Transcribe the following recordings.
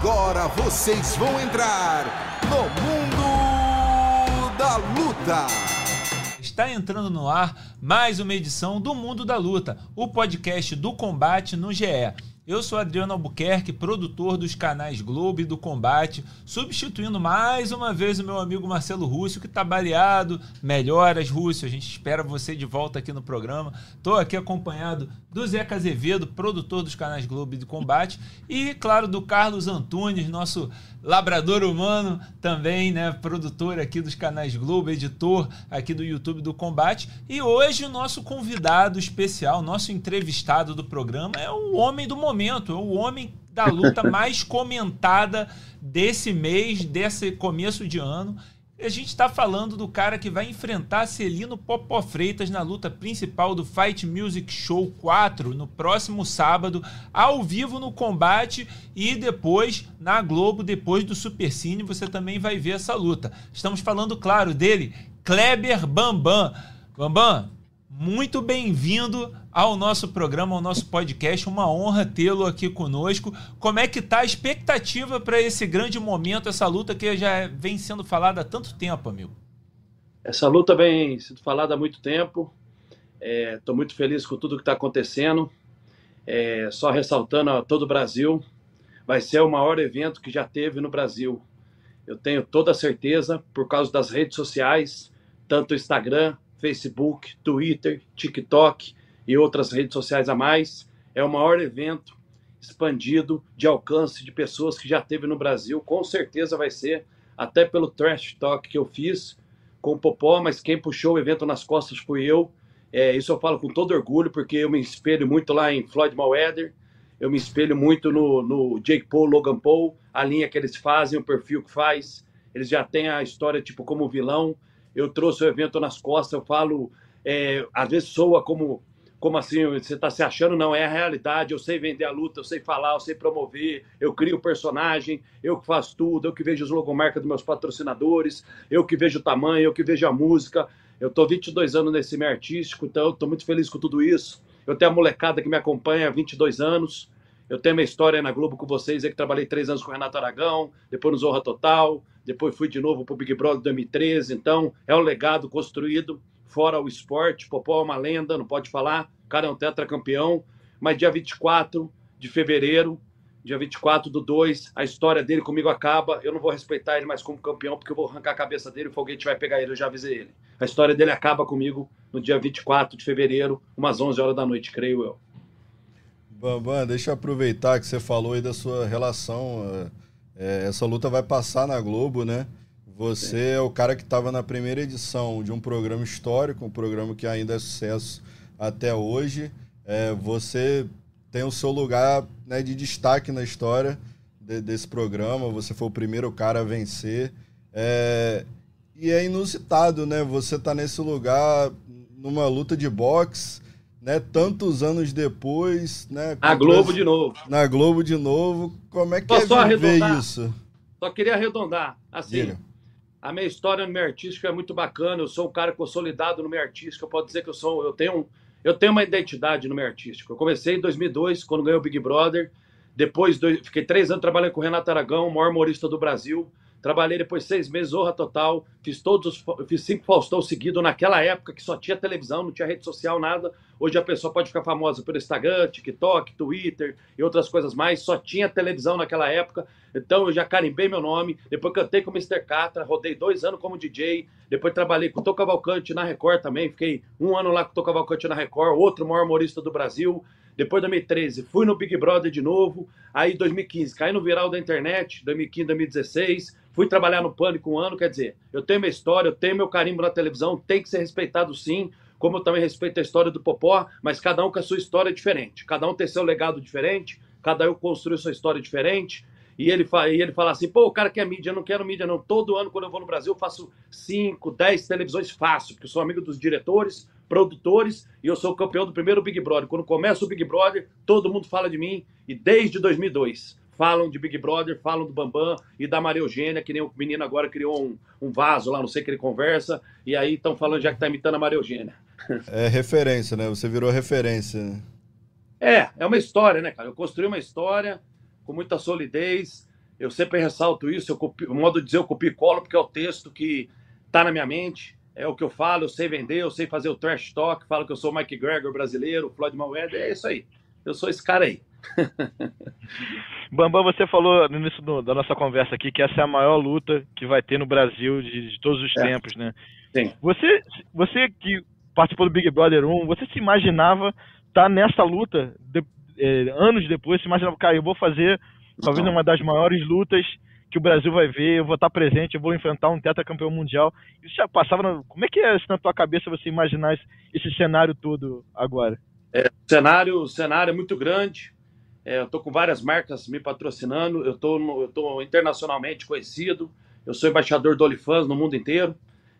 Agora vocês vão entrar no Mundo da Luta. Está entrando no ar mais uma edição do Mundo da Luta, o podcast do combate no GE. Eu sou Adriano Albuquerque, produtor dos canais Globo e do Combate, substituindo mais uma vez o meu amigo Marcelo Rússio, que está baleado. Melhoras, Rússio, a gente espera você de volta aqui no programa. Estou aqui acompanhado do Zeca Azevedo, produtor dos canais Globo e do Combate, e, claro, do Carlos Antunes, nosso labrador humano, também, né, produtor aqui dos canais Globo, editor aqui do YouTube do Combate. E hoje o nosso convidado especial, nosso entrevistado do programa é o homem do momento, é o homem da luta mais comentada desse mês, desse começo de ano. A gente está falando do cara que vai enfrentar Celino Popó Freitas na luta principal do Fight Music Show 4 no próximo sábado, ao vivo no combate e depois na Globo, depois do Supercine, você também vai ver essa luta. Estamos falando, claro, dele, Kleber Bambam. Bambam, muito bem-vindo ao nosso programa, ao nosso podcast. Uma honra tê-lo aqui conosco. Como é que está a expectativa para esse grande momento, essa luta que já vem sendo falada há tanto tempo, amigo? Essa luta vem sendo falada há muito tempo. Estou é, muito feliz com tudo que está acontecendo. É, só ressaltando a todo o Brasil, vai ser o maior evento que já teve no Brasil. Eu tenho toda a certeza, por causa das redes sociais, tanto o Instagram, Facebook, Twitter, TikTok e outras redes sociais a mais. É o maior evento expandido de alcance de pessoas que já teve no Brasil. Com certeza vai ser, até pelo trash talk que eu fiz com o Popó, mas quem puxou o evento nas costas fui eu. É, isso eu falo com todo orgulho, porque eu me espelho muito lá em Floyd Mayweather, eu me espelho muito no, no Jake Paul, Logan Paul, a linha que eles fazem, o perfil que faz. Eles já têm a história tipo como vilão, eu trouxe o evento nas costas, eu falo, é, às vezes soa como, como assim, você está se achando, não, é a realidade, eu sei vender a luta, eu sei falar, eu sei promover, eu crio o personagem, eu que faço tudo, eu que vejo as logomarcas dos meus patrocinadores, eu que vejo o tamanho, eu que vejo a música, eu estou 22 anos nesse meio artístico, então estou muito feliz com tudo isso, eu tenho a molecada que me acompanha há 22 anos, eu tenho minha história na Globo com vocês, é que trabalhei três anos com o Renato Aragão, depois no Zorra Total, depois fui de novo para o Big Brother 2013. Então, é um legado construído, fora o esporte. Popó é uma lenda, não pode falar. O cara é um tetracampeão. Mas dia 24 de fevereiro, dia 24 do 2, a história dele comigo acaba. Eu não vou respeitar ele mais como campeão, porque eu vou arrancar a cabeça dele, o foguete vai pegar ele, eu já avisei ele. A história dele acaba comigo no dia 24 de fevereiro, umas 11 horas da noite, creio eu. Bambam, deixa eu aproveitar que você falou aí da sua relação. É, essa luta vai passar na Globo, né? Você é o cara que estava na primeira edição de um programa histórico, um programa que ainda é sucesso até hoje. É, você tem o seu lugar né, de destaque na história de, desse programa. Você foi o primeiro cara a vencer. É, e é inusitado, né? Você tá nesse lugar numa luta de boxe né? Tantos anos depois, né? A Globo de novo. Na Globo de novo. Como é que só é viver isso? Só queria arredondar. Assim, Diga. a minha história no meio artístico é muito bacana. Eu sou um cara consolidado no meio artístico. Eu posso dizer que eu sou, eu tenho, eu tenho uma identidade no meio artístico. Eu comecei em 2002 quando ganhei o Big Brother. Depois fiquei três anos trabalhando com o Renato Aragão, o maior humorista do Brasil. Trabalhei depois seis meses, Zorra Total. Fiz todos os, fiz cinco Faustão seguidos naquela época que só tinha televisão, não tinha rede social, nada. Hoje a pessoa pode ficar famosa pelo Instagram, TikTok, Twitter e outras coisas mais. Só tinha televisão naquela época. Então eu já carimbei meu nome. Depois cantei com o Mr. Catra, rodei dois anos como DJ. Depois trabalhei com o Tô Cavalcante na Record também. Fiquei um ano lá com o Tô Cavalcante na Record, outro maior humorista do Brasil. Depois, 2013, fui no Big Brother de novo. Aí, 2015, caí no viral da internet. 2015, 2016 Fui trabalhar no Pânico um ano, quer dizer, eu tenho minha história, eu tenho meu carimbo na televisão, tem que ser respeitado sim, como eu também respeito a história do Popó, mas cada um com a sua história diferente. Cada um tem seu legado diferente, cada um construiu sua história diferente. E ele, fa e ele fala assim, pô, o cara quer mídia, eu não quero mídia não. Todo ano, quando eu vou no Brasil, eu faço 5, 10 televisões fácil, porque eu sou amigo dos diretores, produtores, e eu sou campeão do primeiro Big Brother. Quando começa o Big Brother, todo mundo fala de mim, e desde 2002 falam de Big Brother, falam do Bambam e da Maria Eugênia, que nem o menino agora criou um, um vaso lá, não sei que ele conversa, e aí estão falando já que tá imitando a Maria Eugênia. É referência, né? Você virou referência. É, é uma história, né, cara? Eu construí uma história com muita solidez. Eu sempre ressalto isso, eu copio, o modo de dizer eu copio e colo, porque é o texto que está na minha mente, é o que eu falo, eu sei vender, eu sei fazer o trash talk, falo que eu sou o Mike Gregor brasileiro, Floyd Mayweather, é isso aí. Eu sou esse cara aí. Bambam, você falou no início do, da nossa conversa aqui que essa é a maior luta que vai ter no Brasil de, de todos os é. tempos, né? Sim. Você, você que participou do Big Brother 1, você se imaginava estar tá nessa luta de, é, anos depois? Se imaginava, cara, eu vou fazer talvez uma das maiores lutas que o Brasil vai ver, eu vou estar presente, eu vou enfrentar um tetracampeão mundial. Isso já passava. Na... Como é que é na tua cabeça você imaginar esse, cenário todo agora? É, cenário, cenário é muito grande. É, eu estou com várias marcas me patrocinando, eu estou internacionalmente conhecido, eu sou embaixador do Olifans no mundo inteiro,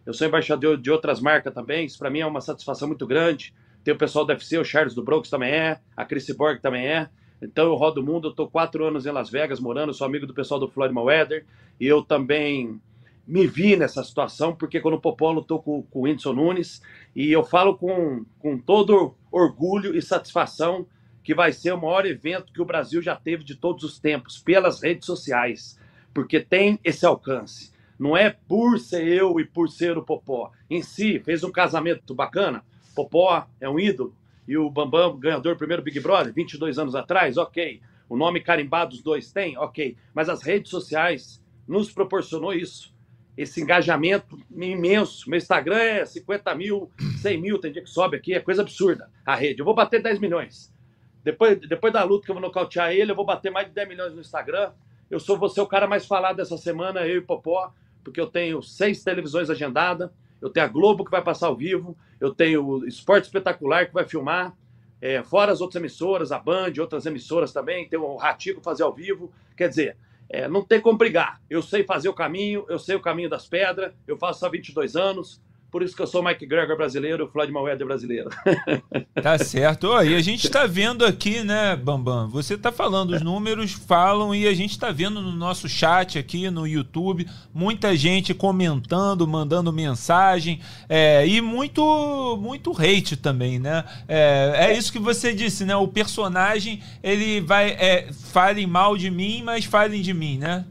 eu sou embaixador de outras marcas também, isso para mim é uma satisfação muito grande. Tem o pessoal do UFC, o Charles do Bronx também é, a Chris Borg também é. Então eu rodo o mundo, eu estou quatro anos em Las Vegas morando, sou amigo do pessoal do Floyd Mayweather e eu também me vi nessa situação, porque quando o Popolo estou com, com o Whindersson Nunes e eu falo com, com todo orgulho e satisfação que vai ser o maior evento que o Brasil já teve de todos os tempos, pelas redes sociais, porque tem esse alcance. Não é por ser eu e por ser o Popó. Em si, fez um casamento bacana. Popó é um ídolo, e o Bambam, ganhador do primeiro Big Brother, 22 anos atrás, ok. O nome carimbado os dois tem, ok. Mas as redes sociais nos proporcionou isso. Esse engajamento imenso. Meu Instagram é 50 mil, 100 mil, tem dia que sobe aqui, é coisa absurda a rede. Eu vou bater 10 milhões. Depois, depois da luta que eu vou nocautear ele, eu vou bater mais de 10 milhões no Instagram. Eu sou você o cara mais falado dessa semana, eu e Popó, porque eu tenho seis televisões agendadas eu tenho a Globo que vai passar ao vivo, eu tenho o Esporte Espetacular que vai filmar, é, fora as outras emissoras, a Band, outras emissoras também, tem o Ratico fazer ao vivo. Quer dizer, é, não tem como brigar. Eu sei fazer o caminho, eu sei o caminho das pedras, eu faço há 22 anos, por isso que eu sou Mike Gregor brasileiro, o Floyd Mayweather brasileiro. Tá certo. Oh, e a gente está vendo aqui, né, Bambam? Você está falando, os números falam e a gente está vendo no nosso chat aqui no YouTube muita gente comentando, mandando mensagem é, e muito, muito hate também, né? É, é, isso que você disse, né? O personagem ele vai é, falem mal de mim, mas falem de mim, né?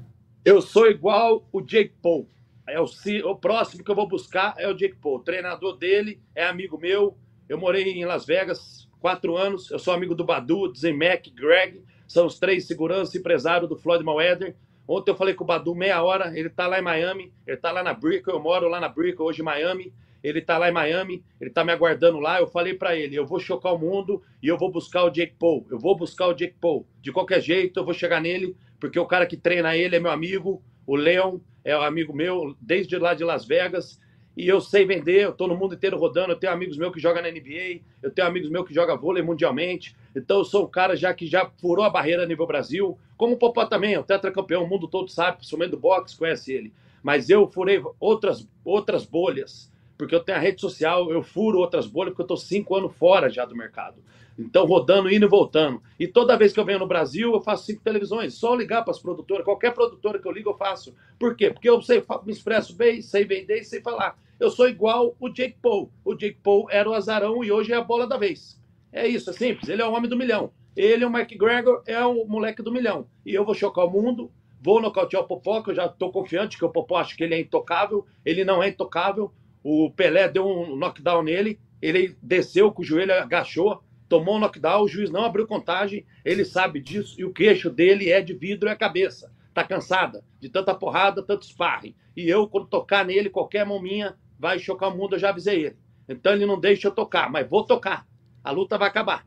Eu sou igual o Jake Paul. É o, o próximo que eu vou buscar é o Jake Paul. O treinador dele é amigo meu. Eu morei em Las Vegas quatro anos. Eu sou amigo do Badu, do Zemek, Greg. São os três seguranças empresários do Floyd Mayweather. Ontem eu falei com o Badu meia hora. Ele tá lá em Miami. Ele tá lá na Brickell. Eu moro lá na Brickell, hoje em Miami. Ele tá lá em Miami. Ele tá me aguardando lá. Eu falei para ele: eu vou chocar o mundo e eu vou buscar o Jake Paul. Eu vou buscar o Jake Paul. De qualquer jeito, eu vou chegar nele, porque o cara que treina ele é meu amigo, o Leon é um amigo meu desde lá de Las Vegas. E eu sei vender, eu estou no mundo inteiro rodando. Eu tenho amigos meus que jogam na NBA, eu tenho amigos meus que jogam vôlei mundialmente. Então eu sou um cara já que já furou a barreira nível Brasil. Como o Popó também, é o tetracampeão, o mundo todo sabe, principalmente do boxe, conhece ele. Mas eu furei outras, outras bolhas, porque eu tenho a rede social, eu furo outras bolhas, porque eu estou cinco anos fora já do mercado. Então, rodando, indo e voltando. E toda vez que eu venho no Brasil, eu faço cinco televisões. Só ligar para as produtoras, qualquer produtora que eu ligo, eu faço. Por quê? Porque eu sei, me expresso bem, sei vender e sei falar. Eu sou igual o Jake Paul. O Jake Paul era o azarão e hoje é a bola da vez. É isso, é simples. Ele é o homem do milhão. Ele, o Mike Gregor, é o moleque do milhão. E eu vou chocar o mundo, vou nocautear o Popó, que eu já estou confiante que o Popó acho que ele é intocável. Ele não é intocável. O Pelé deu um knockdown nele, ele desceu com o joelho, agachou, tomou um knockdown, o juiz não abriu contagem, ele sabe disso, e o queixo dele é de vidro e a cabeça. Tá cansada de tanta porrada, tanto sparring. E eu, quando tocar nele, qualquer mão minha vai chocar o mundo, eu já avisei ele. Então ele não deixa eu tocar, mas vou tocar. A luta vai acabar.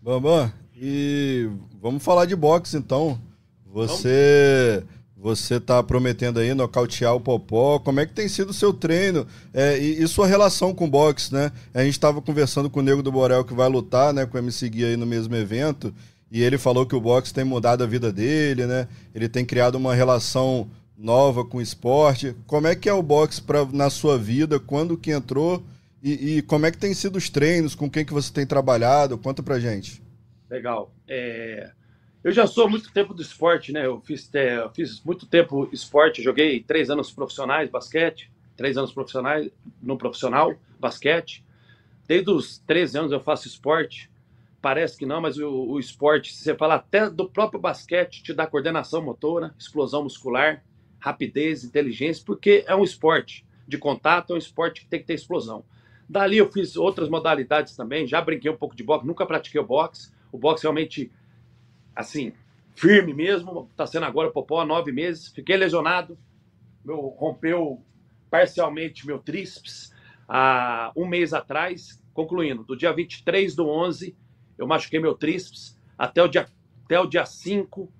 Bambam, e vamos falar de boxe então. Você. Vamos você está prometendo aí nocautear o Popó. Como é que tem sido o seu treino é, e, e, sua relação com o boxe, né? A gente estava conversando com o Nego do Borel que vai lutar, né, com o MC Gui aí no mesmo evento, e ele falou que o boxe tem mudado a vida dele, né? Ele tem criado uma relação nova com o esporte. Como é que é o boxe pra, na sua vida? Quando que entrou? E, e, como é que tem sido os treinos? Com quem que você tem trabalhado? Conta pra gente. Legal. É... Eu já sou muito tempo do esporte, né? Eu fiz, é, eu fiz muito tempo esporte, joguei três anos profissionais, basquete, três anos profissionais no profissional, basquete. Desde os 13 anos eu faço esporte. parece que não, mas o, o esporte, se você falar até do próprio basquete, te dá coordenação motora, explosão muscular, rapidez, inteligência, porque é um esporte de contato, é um esporte que tem que ter explosão. Dali eu fiz outras modalidades também, já brinquei um pouco de boxe, nunca pratiquei o boxe. O boxe realmente, assim, firme mesmo, está sendo agora o Popó há nove meses. Fiquei lesionado, meu, rompeu parcialmente meu tríceps há um mês atrás, concluindo, do dia 23 do 11 eu machuquei meu tríceps. Até o dia, até o dia 5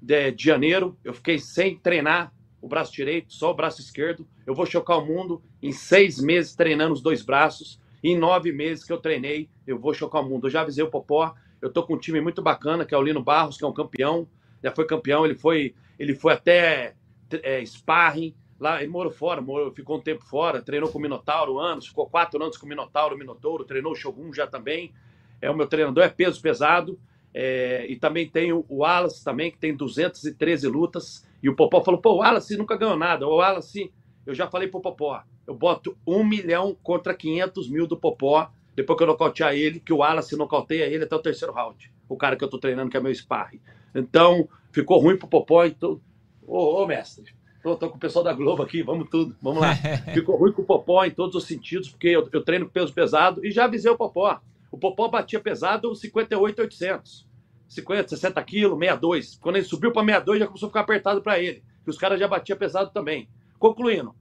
de, de janeiro, eu fiquei sem treinar o braço direito, só o braço esquerdo. Eu vou chocar o mundo em seis meses treinando os dois braços. Em nove meses que eu treinei, eu vou chocar o mundo. Eu já avisei o Popó. Eu tô com um time muito bacana, que é o Lino Barros, que é um campeão. Já foi campeão, ele foi, ele foi até é, sparring. Lá, ele morou fora, morou, ficou um tempo fora, treinou com o Minotauro anos, ficou quatro anos com o Minotauro, Minotouro, treinou o Shogun já também é o meu treinador, é peso pesado. É, e também tem o, Wallace também, que tem 213 lutas. E o Popó falou, pô, o Wallace nunca ganhou nada. O Wallace, eu já falei pro Popó, eu boto um milhão contra 500 mil do Popó, depois que eu nocautear ele, que o Wallace nocauteia ele até o terceiro round. O cara que eu tô treinando, que é meu sparring. Então, ficou ruim pro Popó. Então... Ô, ô mestre, tô, tô, com o pessoal da Globo aqui, vamos tudo, vamos lá. Ficou ruim com o Popó em todos os sentidos, porque eu, eu treino com peso pesado e já avisei o Popó. O Popó batia pesado 58,800. 50, 60 quilos, 62. Quando ele subiu para 62, já começou a ficar apertado para ele. Que os caras já batiam pesado também. Concluindo,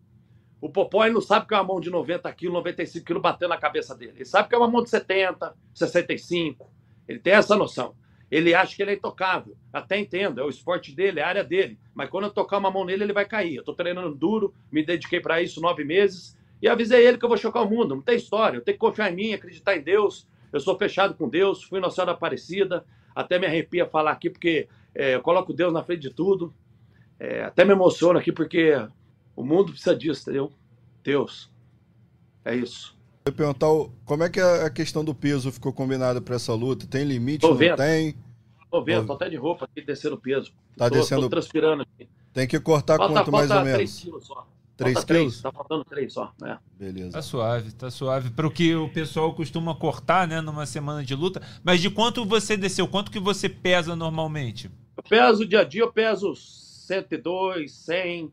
o Popó não sabe que é uma mão de 90 quilos, 95 quilos batendo na cabeça dele. Ele sabe que é uma mão de 70, 65. Ele tem essa noção. Ele acha que ele é intocável. Até entendo, é o esporte dele, é a área dele. Mas quando eu tocar uma mão nele, ele vai cair. Eu tô treinando duro, me dediquei para isso nove meses. E avisei ele que eu vou chocar o mundo. Não tem história. Eu tenho que confiar em mim, acreditar em Deus. Eu sou fechado com Deus, fui Nossa Senhora Aparecida, até me arrepia falar aqui, porque é, eu coloco Deus na frente de tudo. É, até me emociono aqui, porque o mundo precisa disso, entendeu? Deus. É isso. Eu ia perguntar como é que a questão do peso ficou combinada para essa luta? Tem limite? Tô não vendo. tem? Tô vendo, tô até de roupa aqui descendo peso. Tá tô, descendo. Tô transpirando aqui. Tem que cortar falta, quanto falta mais ou menos? 3 quilos só. 3 quilos? 3, tá faltando 3 só, né? Beleza. Tá suave, tá suave. Para o que o pessoal costuma cortar, né, numa semana de luta. Mas de quanto você desceu? Quanto que você pesa normalmente? Eu peso dia a dia, eu peso 102, 100,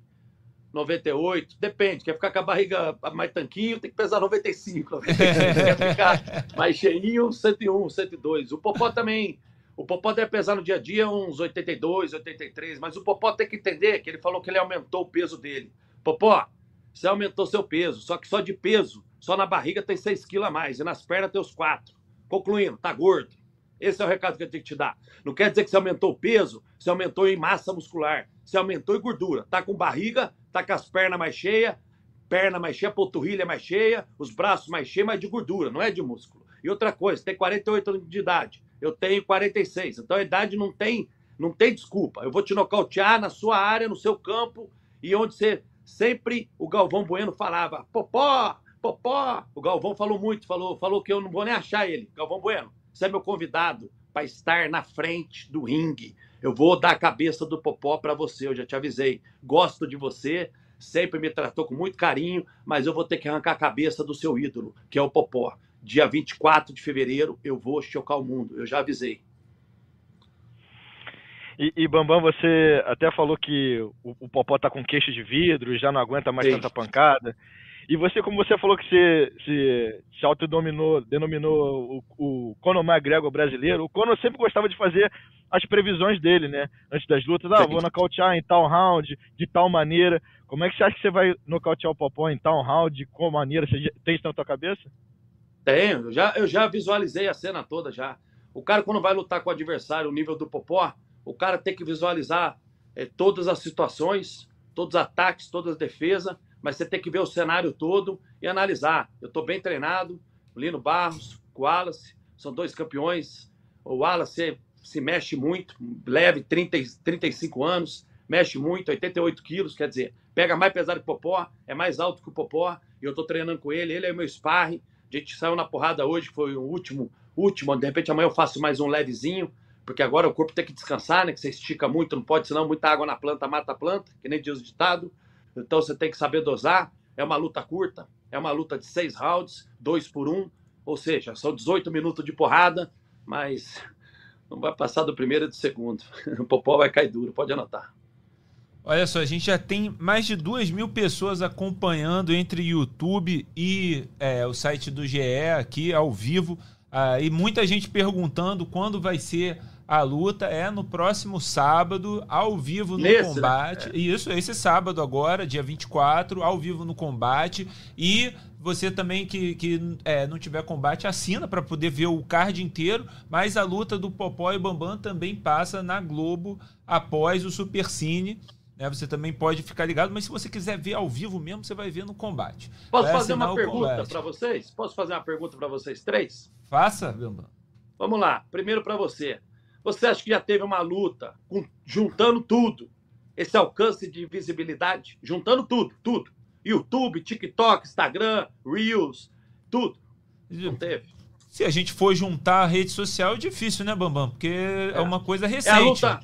98, depende. Quer ficar com a barriga mais tanquinho, tem que pesar 95. 95. Quer ficar mais cheinho, 101, 102. O Popó também. O Popó deve pesar no dia a dia uns 82, 83, mas o Popó tem que entender que ele falou que ele aumentou o peso dele. Popó, você aumentou seu peso, só que só de peso, só na barriga tem 6 quilos a mais e nas pernas tem os 4. Concluindo, tá gordo. Esse é o recado que eu tenho que te dar. Não quer dizer que você aumentou o peso, você aumentou em massa muscular, você aumentou em gordura. Tá com barriga, tá com as pernas mais cheias, perna mais cheia, panturrilha mais cheia, os braços mais cheios, mas de gordura, não é de músculo. E outra coisa, tem 48 anos de idade, eu tenho 46. Então a idade não tem, não tem desculpa. Eu vou te nocautear na sua área, no seu campo, e onde você sempre o Galvão Bueno falava, Popó, Popó. O Galvão falou muito, falou, falou que eu não vou nem achar ele. Galvão Bueno, você é meu convidado para estar na frente do ringue. Eu vou dar a cabeça do Popó para você, eu já te avisei. Gosto de você, sempre me tratou com muito carinho, mas eu vou ter que arrancar a cabeça do seu ídolo, que é o Popó. Dia 24 de fevereiro eu vou chocar o mundo, eu já avisei. E, e, Bambam, você até falou que o, o Popó tá com queixo de vidro e já não aguenta mais Sim. tanta pancada. E você, como você falou que você se, se autodenominou denominou o, o Conor McGregor brasileiro, o Conor sempre gostava de fazer as previsões dele, né? Antes das lutas, ah, vou nocautear em tal round, de tal maneira. Como é que você acha que você vai nocautear o Popó em tal round, de qual maneira? Você tem isso na tua cabeça? Tenho, eu já, eu já visualizei a cena toda já. O cara, quando vai lutar com o adversário, o nível do Popó, o cara tem que visualizar é, todas as situações, todos os ataques, todas as defesas, mas você tem que ver o cenário todo e analisar. Eu estou bem treinado, Lino Barros, o Wallace, são dois campeões. O Wallace se mexe muito, leve 30, 35 anos, mexe muito, 88 quilos, quer dizer, pega mais pesado que o Popó, é mais alto que o Popó, e eu estou treinando com ele, ele é meu sparring. A gente saiu na porrada hoje, foi o último, último, de repente amanhã eu faço mais um levezinho, porque agora o corpo tem que descansar, né? Que você estica muito, não pode, senão muita água na planta mata a planta, que nem diz o ditado. Então você tem que saber dosar. É uma luta curta, é uma luta de seis rounds, dois por um, ou seja, são 18 minutos de porrada. mas não vai passar do primeiro e do segundo. O Popó vai cair duro, pode anotar. Olha só, a gente já tem mais de duas mil pessoas acompanhando entre YouTube e é, o site do GE aqui ao vivo. Ah, e muita gente perguntando quando vai ser a luta. É no próximo sábado, ao vivo no Nesse, né? combate. É. Isso, esse sábado agora, dia 24, ao vivo no combate. E você também que, que é, não tiver combate, assina para poder ver o card inteiro. Mas a luta do Popó e Bambam também passa na Globo após o Supercine. Né? Você também pode ficar ligado, mas se você quiser ver ao vivo mesmo, você vai ver no combate. Posso Vai fazer uma pergunta para vocês? Posso fazer uma pergunta para vocês três? Faça, Bambam. Vamos lá. Primeiro para você. Você acha que já teve uma luta com- juntando tudo? Esse alcance de visibilidade? Juntando tudo, tudo. YouTube, TikTok, Instagram, Reels, tudo. Não teve. Se a gente for juntar a rede social, é difícil, né, Bambam? Porque é, É. uma coisa É a recente. luta.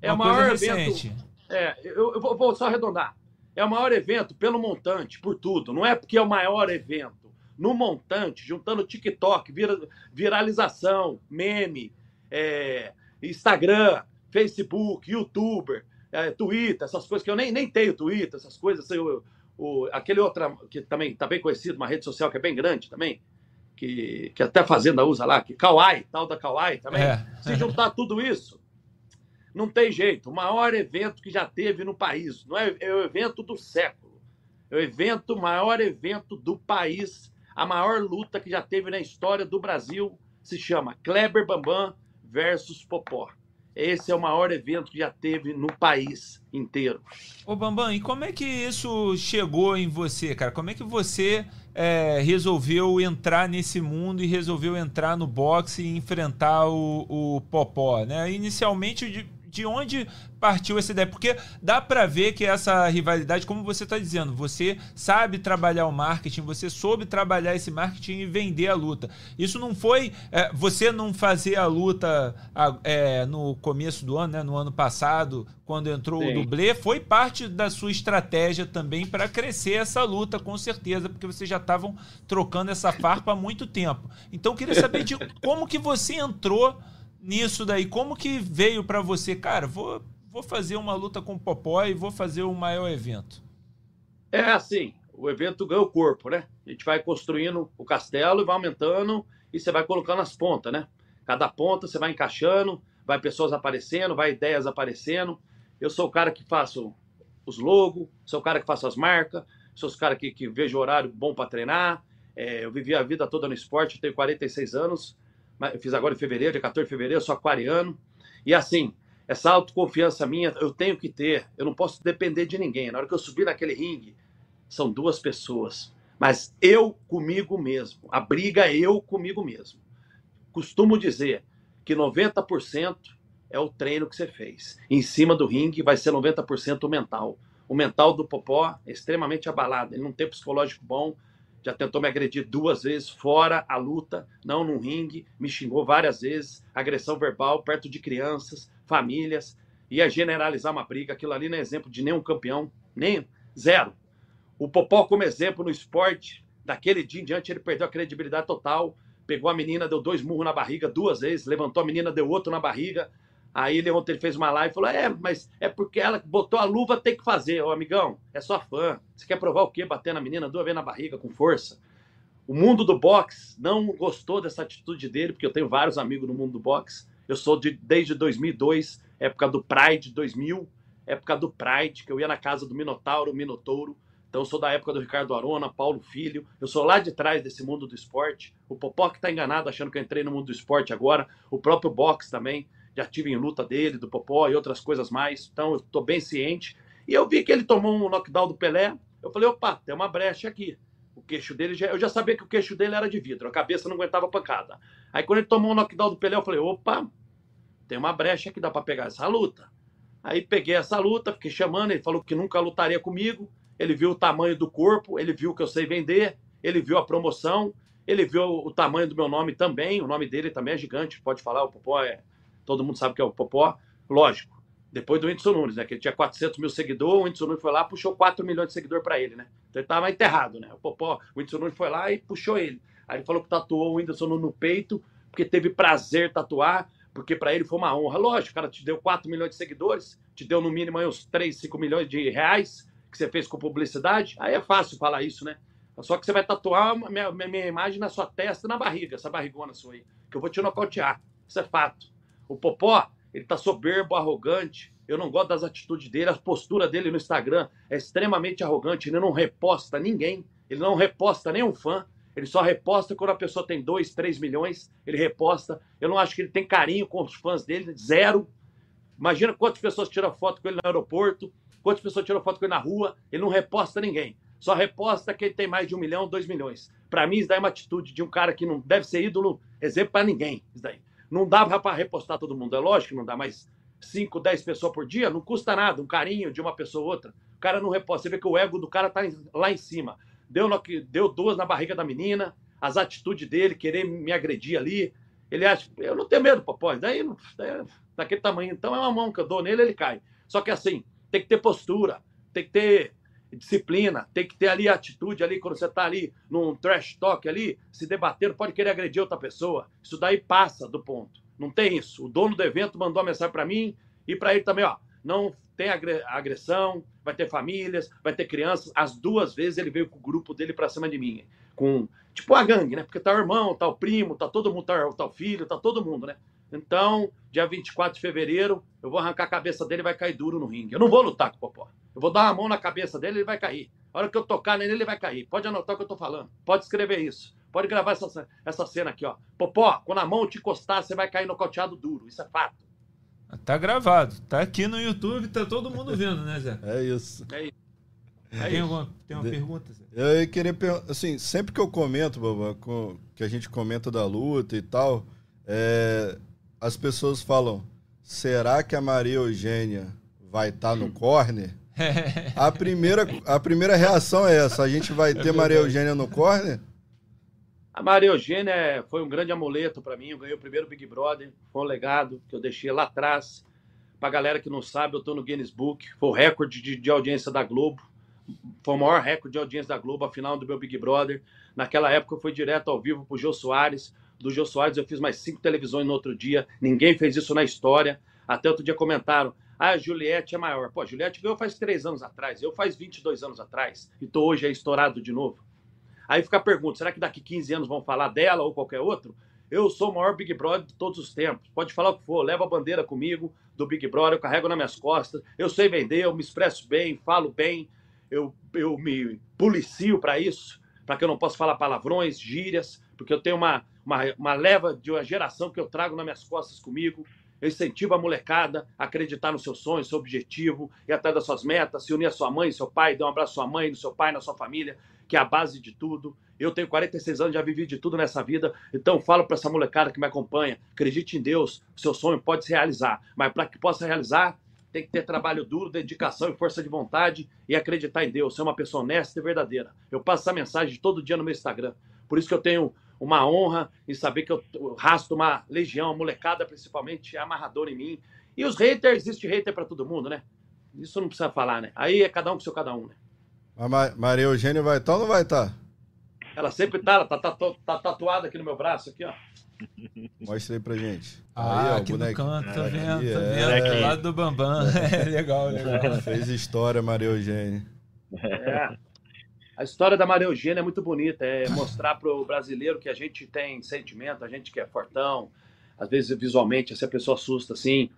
É o uma maior coisa evento. recente. É, eu, eu vou, vou só arredondar. É o maior evento pelo montante, por tudo. Não é porque é o maior evento. No montante, juntando TikTok, vira- viralização, meme, é, Instagram, Facebook, YouTuber, é, Twitter, essas coisas que eu nem, nem tenho Twitter, essas coisas. assim, o, o- aquele outro que também está bem conhecido, uma rede social que é bem grande também, que, que até a Fazenda usa lá, que Kawaii, tal da Kawaii também. É. Se juntar tudo isso, não tem jeito. O maior evento que já teve no país. Não é, é o evento do século. É o evento, o maior evento do país. A maior luta que já teve na história do Brasil se chama Kleber Bambam versus Popó. Esse é o maior evento que já teve no país inteiro. Ô, Bambam, e como é que isso chegou em você, cara? Como é que você é, resolveu entrar nesse mundo e resolveu entrar no boxe e enfrentar o, o Popó, né? Inicialmente, de, de onde partiu essa ideia? Porque dá pra ver que essa rivalidade, como você tá dizendo, você sabe trabalhar o marketing, você soube trabalhar esse marketing e vender a luta. Isso não foi é, você não fazer a luta é, no começo do ano, né? No ano passado, quando entrou o Sim. dublê, foi parte da sua estratégia também para crescer essa luta, com certeza, porque vocês já estavam trocando essa farpa há muito tempo. Então, eu queria saber de como que você entrou nisso daí, como que veio para você, cara, vou, vou fazer uma luta com o Popó e vou fazer o maior evento. É assim, o evento ganha o corpo, né? A gente vai construindo o castelo e vai aumentando e você vai colocando as pontas, né? Cada ponta você vai encaixando, vai pessoas aparecendo, vai ideias aparecendo. Eu sou o cara que faço os logos, sou o cara que faço as marcas, sou o cara que, que vejo horário bom para treinar. É, eu vivi a vida toda no esporte, tenho 46 anos, eu fiz agora em fevereiro, dia 14 de fevereiro, sou aquariano. E assim, essa autoconfiança minha eu tenho que ter, eu não posso depender de ninguém. Na hora que eu subir naquele ringue, são duas pessoas, mas eu comigo mesmo. A briga é eu comigo mesmo. Costumo dizer que 90% é o treino que você fez. Em cima do ringue vai ser 90% o mental. O mental do Popó é extremamente abalado, ele não tem psicológico bom. Já tentou me agredir duas vezes fora a luta, não no ringue, me xingou várias vezes, agressão verbal perto de crianças, famílias, ia generalizar uma briga. Aquilo ali não é exemplo de nenhum campeão, nem zero. O Popó, como exemplo no esporte, daquele dia em diante ele perdeu a credibilidade total. Pegou a menina, deu dois murros na barriga duas vezes, levantou a menina, deu outro na barriga. Aí ontem ele fez uma live e falou: É, mas é porque ela botou a luva, tem que fazer. Ô amigão, é só fã. Você quer provar o quê? Bater na menina duas vezes na barriga com força. O mundo do boxe não gostou dessa atitude dele, porque eu tenho vários amigos no mundo do boxe. Eu sou de, desde 2002, época do Pride 2000, época do Pride, que eu ia na casa do Minotauro, Minotouro. Então eu sou da época do Ricardo Arona, Paulo Filho. Eu sou lá de trás desse mundo do esporte. O Popó que tá enganado achando que eu entrei no mundo do esporte agora. O próprio boxe também. Já tive em luta dele, do Popó e outras coisas mais. Então eu tô bem ciente. E eu vi que ele tomou um knockdown do Pelé. Eu falei, opa, tem uma brecha aqui. O queixo dele, já, eu já sabia que o queixo dele era de vidro, a cabeça não aguentava pancada. Aí quando ele tomou um knockdown do Pelé, eu falei, opa, tem uma brecha que dá para pegar essa luta. Aí peguei essa luta, fiquei chamando, ele falou que nunca lutaria comigo. Ele viu o tamanho do corpo, ele viu que eu sei vender, ele viu a promoção, ele viu o tamanho do meu nome também. O nome dele também é gigante, pode falar, o Popó é. Todo mundo sabe que é o Popó. Lógico, depois do Whindersson Nunes, né? Que ele tinha 400 mil seguidores, o Whindersson Nunes foi lá puxou 4 milhões de seguidores para ele, né? Então ele tava enterrado, né? O Popó, o Whindersson Nunes foi lá e puxou ele. Aí ele falou que tatuou o Whindersson Nunes no peito porque teve prazer tatuar, porque para ele foi uma honra. Lógico, o cara te deu 4 milhões de seguidores, te deu no mínimo aí uns 3, 5 milhões de reais que você fez com publicidade. Aí é fácil falar isso, né? Só que você vai tatuar minha, minha imagem na sua testa na barriga, essa barrigona sua aí, que eu vou te nocautear. Isso é fato. O Popó, ele tá soberbo, arrogante. Eu não gosto das atitudes dele, a postura dele no Instagram é extremamente arrogante. Ele não reposta ninguém, ele não reposta nenhum fã. Ele só reposta quando a pessoa tem 2, 3 milhões. Ele reposta. Eu não acho que ele tem carinho com os fãs dele, zero. Imagina quantas pessoas tiram foto com ele no aeroporto, quantas pessoas tiram foto com ele na rua. Ele não reposta ninguém. Só reposta quem tem mais de um milhão, dois milhões. Para mim, isso daí é uma atitude de um cara que não deve ser ídolo, exemplo para ninguém. Isso daí. Não dá para repostar todo mundo. É lógico que não dá, mas 5, 10 pessoas por dia não custa nada. Um carinho de uma pessoa ou outra. O cara não reposta. Você vê que o ego do cara tá lá em cima. Deu, deu duas na barriga da menina, as atitudes dele, querer me agredir ali. Ele acha, eu não tenho medo, papai. Daí, daí, daquele tamanho. Então é uma mão que eu dou nele, ele cai. Só que assim, tem que ter postura, tem que ter disciplina, tem que ter ali atitude ali quando você está ali num trash talk ali, se debatendo, pode querer agredir outra pessoa. Isso daí passa do ponto. Não tem isso. O dono do evento mandou uma mensagem para mim e para ele também, ó, não tem agressão, vai ter famílias, vai ter crianças. As duas vezes ele veio com o grupo dele para cima de mim, com tipo a gangue, né? Porque tá o irmão, tá o primo, tá todo mundo, tá, tá o filho, tá todo mundo, né? Então, dia 24 de fevereiro, eu vou arrancar a cabeça dele e vai cair duro no ringue. Eu não vou lutar com o Popó. Eu vou dar uma mão na cabeça dele e ele vai cair. A hora que eu tocar nele, ele vai cair. Pode anotar o que eu tô falando. Pode escrever isso. Pode gravar essa, essa cena aqui, ó. Popó, quando a mão te encostar, você vai cair nocauteado duro. Isso é fato. Tá gravado. Tá aqui no YouTube, tá todo mundo vendo, né, Zé? É isso. É isso. É tem, alguma, tem uma De... pergunta, Zé? Eu ia querer perguntar, assim, sempre que eu comento, com, que a gente comenta da luta e tal, é, as pessoas falam: será que a Maria Eugênia vai estar tá no corner? a, primeira, a primeira reação é essa: a gente vai ter Maria Eugênia no corner? A Maria Eugênia foi um grande amuleto para mim. Eu ganhei o primeiro Big Brother, foi um legado que eu deixei lá atrás. Para galera que não sabe, eu estou no Guinness Book. Foi o recorde de, de, audiência da Globo. Foi o maior recorde de audiência da Globo, a final do meu Big Brother. Naquela época, eu fui direto ao vivo para o Jô Soares do Jô Soares, eu fiz mais cinco televisões no outro dia. Ninguém fez isso na história. Até outro dia comentaram: ah, a Juliette é maior. Pô, a Juliette ganhou faz três anos atrás, eu faz 22 anos atrás, e tô hoje aí estourado de novo. Aí fica a pergunta: será que daqui 15 anos vão falar dela ou qualquer outro? Eu sou o maior Big Brother de todos os tempos. Pode falar o que for, leva a bandeira comigo do Big Brother, eu carrego nas minhas costas. Eu sei vender, eu me expresso bem, falo bem, eu, eu me policio para isso, para que eu não possa falar palavrões, gírias, porque eu tenho uma, uma, uma leva de uma geração que eu trago nas minhas costas comigo. Eu incentivo a molecada a acreditar no seu sonho, seu objetivo, e atrás das suas metas, se unir a sua mãe, seu pai, dar um abraço à sua mãe, no seu pai, na sua família, que é a base de tudo. Eu tenho 46 anos, já vivi de tudo nessa vida, então falo para essa molecada que me acompanha: acredite em Deus, seu sonho pode se realizar, mas para que possa realizar, tem que ter trabalho duro, dedicação e força de vontade e acreditar em Deus, ser uma pessoa honesta e verdadeira. Eu passo essa mensagem todo dia no meu Instagram. Por isso que eu tenho uma honra em saber que eu rasto uma legião, uma molecada principalmente, é amarrador em mim. E os haters, existe hater para todo mundo, né? Isso não precisa falar, né? Aí é cada um com seu cada um, né? A Maria Eugênia vai estar ou não vai estar? Ela sempre tá, ela tá, tá, tá, tatuada aqui no meu braço, aqui, ó. Mostra aí pra gente. Ah, aí, ó, aqui no canto, tá vendo, aqui, tá vendo? É... Do lado do Bambam. É, legal, legal. Fez história, Maria Eugênia. É. A história da Maria Eugênia é muito bonita, é mostrar para o brasileiro que a gente tem sentimento, a gente que é fortão, às vezes visualmente, se a pessoa assusta assim.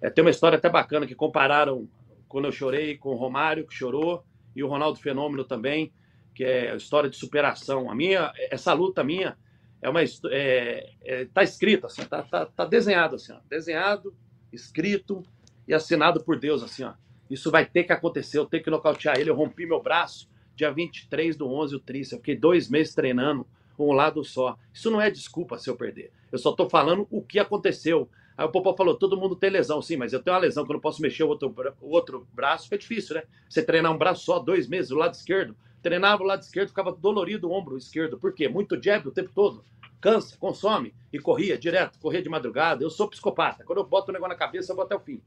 É, tem uma história até bacana que compararam quando eu chorei com o Romário, que chorou, e o Ronaldo Fenômeno também, que é a história de superação. A minha, essa luta minha, é uma é, é, tá escrito assim, tá, tá, tá desenhado assim, ó, desenhado, escrito e assinado por Deus assim, ó. Isso vai ter que acontecer, eu tenho que nocautear ele, eu rompi meu braço, dia 23 do 11, o tríceps. Eu fiquei dois meses treinando um lado só. Isso não é desculpa se eu perder. Eu só estou falando o que aconteceu. Aí o Popó falou: todo mundo tem lesão, sim, mas eu tenho uma lesão que eu não posso mexer o outro, o outro braço. Foi difícil, né? Você treinar um braço só, dois meses, o lado esquerdo. Treinava o lado esquerdo, ficava dolorido o ombro esquerdo. Por quê? Muito jab o tempo todo. Cansa, consome. E corria direto, corria de madrugada. Eu sou psicopata. Quando eu boto o negócio na cabeça, eu vou até o fim.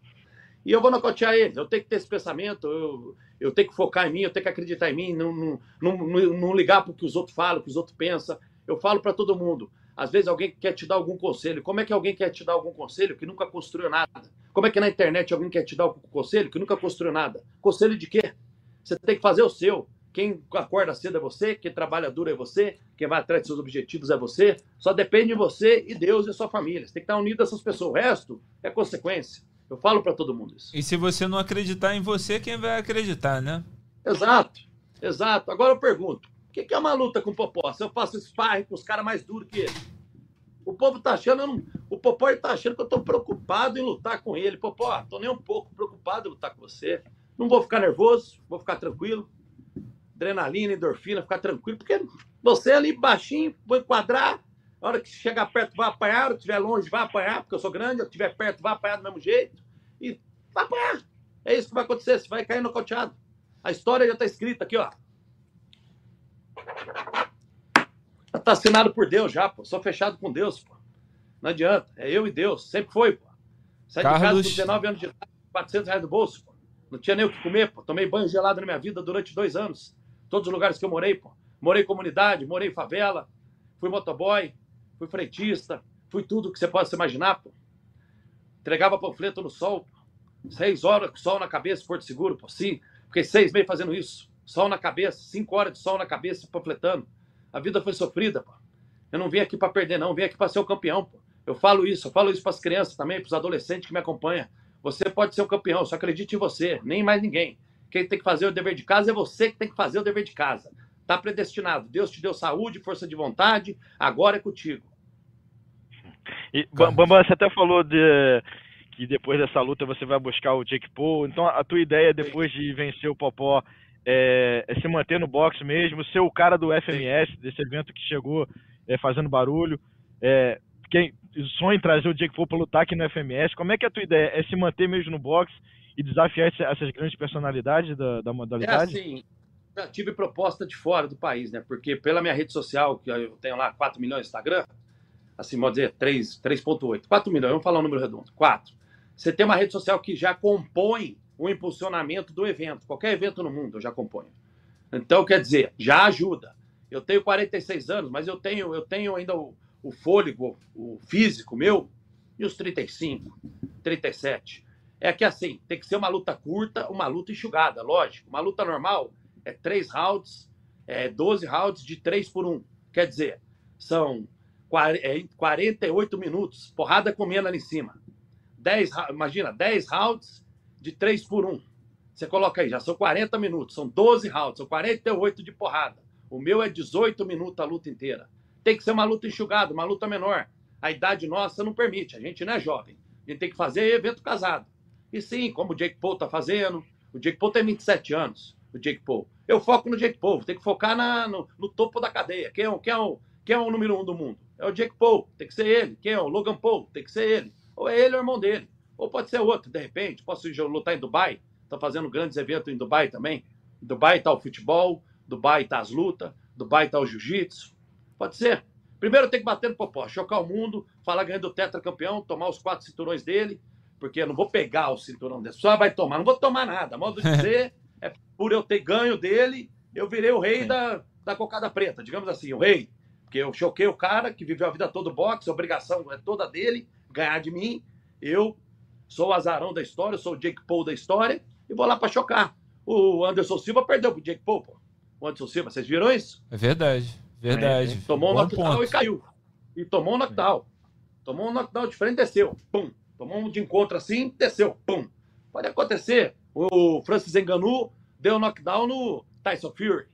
E eu vou nocautear ele. Eu tenho que ter esse pensamento, eu, eu tenho que focar em mim, eu tenho que acreditar em mim, não, não, não, não ligar para o que os outros falam, o que os outros pensam. Eu falo para todo mundo: Às vezes alguém quer te dar algum conselho. Como é que alguém quer te dar algum conselho que nunca construiu nada? Como é que na internet alguém quer te dar algum conselho que nunca construiu nada? Conselho de quê? Você tem que fazer o seu. Quem acorda cedo é você, quem trabalha duro é você, quem vai atrás de seus objetivos é você. Só depende de você e Deus e sua família. Você tem que estar unido a essas pessoas. O resto é consequência. Eu falo para todo mundo isso. E se você não acreditar em você, quem vai acreditar, né? Exato, exato. Agora eu pergunto: o que é uma luta com o Popó? Se eu faço sparring com os caras mais duros que ele? O povo tá achando, não, o Popó está achando que eu estou preocupado em lutar com ele. Popó, tô nem um pouco preocupado em lutar com você. Não vou ficar nervoso, vou ficar tranquilo. Adrenalina, endorfina, ficar tranquilo, porque você ali baixinho, vou enquadrar. A hora que chegar perto, vai apanhar. A hora que estiver longe, vai apanhar, porque eu sou grande. A hora que estiver perto, vai apanhar do mesmo jeito. E vai apanhar. É isso que vai acontecer. Você vai cair nocauteado. A história já está escrita aqui, ó. Já tá assinado por Deus já, pô. Sou fechado com Deus, pô. Não adianta. É eu e Deus. Sempre foi, pô. Sai Carlos... de casa com 19 anos de idade, 400 reais do bolso, pô. Não tinha nem o que comer, pô. Tomei banho gelado na minha vida durante dois anos. Todos os lugares que eu morei, pô. Morei em comunidade, morei em favela, fui motoboy, fui frentista, fui tudo que você possa imaginar, pô. Entregava panfleto no sol, pô. Seis horas com sol na cabeça, Porto Seguro, pô. Sim, fiquei seis meses fazendo isso. Sol na cabeça, cinco horas de sol na cabeça, panfletando. A vida foi sofrida, pô. Eu não vim aqui para perder, não. Eu vim aqui para ser o campeão, pô. Eu falo isso, eu falo isso para as crianças também, para os adolescentes que me acompanham. Você pode ser um campeão, só acredite em você, nem mais ninguém. Quem tem que fazer o dever de casa é você que tem que fazer o dever de casa. Está predestinado. Deus te deu saúde, força de vontade, agora é contigo. E, Bambam, você até falou de que depois dessa luta você vai buscar o Jake Paul. Então, a tua ideia depois de vencer o Popó é, é se manter no boxe mesmo, ser o cara do FMS, desse evento que chegou é, fazendo barulho. É, quem sonha em trazer o Jake Paul para lutar aqui no FMS. Como é que é a tua ideia? É se manter mesmo no boxe e desafiar essas grandes personalidades da, da modalidade? É assim, tive proposta de fora do país, né? Porque pela minha rede social, que eu tenho lá 4 milhões no Instagram, assim, pode dizer 3,8. 4 milhões, vamos falar um número redondo. 4. Você tem uma rede social que já compõe o impulsionamento do evento. Qualquer evento no mundo eu já componho. Então, quer dizer, já ajuda. Eu tenho 46 anos, mas eu tenho, eu tenho ainda o, o fôlego, o físico meu, e os 35, 37. É que assim, tem que ser uma luta curta, uma luta enxugada, lógico. Uma luta normal é 3 rounds, é 12 rounds de 3 por 1. Quer dizer, são 48 é, minutos, porrada comendo ali em cima. 10, imagina, 10 rounds de 3 por 1. Você coloca aí, já são 40 minutos, são 12 rounds, são 48 de porrada. O meu é 18 minutos a luta inteira. Tem que ser uma luta enxugada, uma luta menor. A idade nossa não permite, a gente não é jovem. A gente tem que fazer evento casado. E sim, como o Jake Paul está fazendo, o Jake Paul tem 27 anos, o Jake Paul. Eu foco no Jake Paul, tem que focar na, no, no, topo da cadeia. Quem é, quem, é o, quem é o número um do mundo? É o Jake Paul, tem que ser ele. Quem é o Logan Paul? Tem que ser ele. Ou é ele ou é o irmão dele. Ou pode ser outro, de repente. Posso lutar em Dubai? Está fazendo grandes eventos em Dubai também. Em Dubai está o futebol, Dubai está as lutas, Dubai está o jiu-jitsu. Pode ser. Primeiro tem que bater no popó, chocar o mundo, falar ganhando o tetracampeão, tomar os quatro cinturões dele, porque eu não vou pegar o cinturão dele, só vai tomar, não vou tomar nada. Modo de dizer, é por eu ter ganho dele, eu virei o rei da, da cocada preta, digamos assim, o rei. Porque eu choquei o cara que viveu a vida toda boxe, a obrigação é toda dele, ganhar de mim. Eu sou o azarão da história, sou o Jake Paul da história, e vou lá para chocar. O Anderson Silva perdeu pro Jake Paul, pô. O Anderson Silva, vocês viram isso? É verdade. Verdade. É, tomou um knockdown ponto. e caiu. E tomou um knockdown. Tomou um knockdown diferente e desceu. Pum. Tomou um de encontro assim, desceu. Pum. Pode acontecer. O Francis Enganu deu um knockdown no Tyson Fury.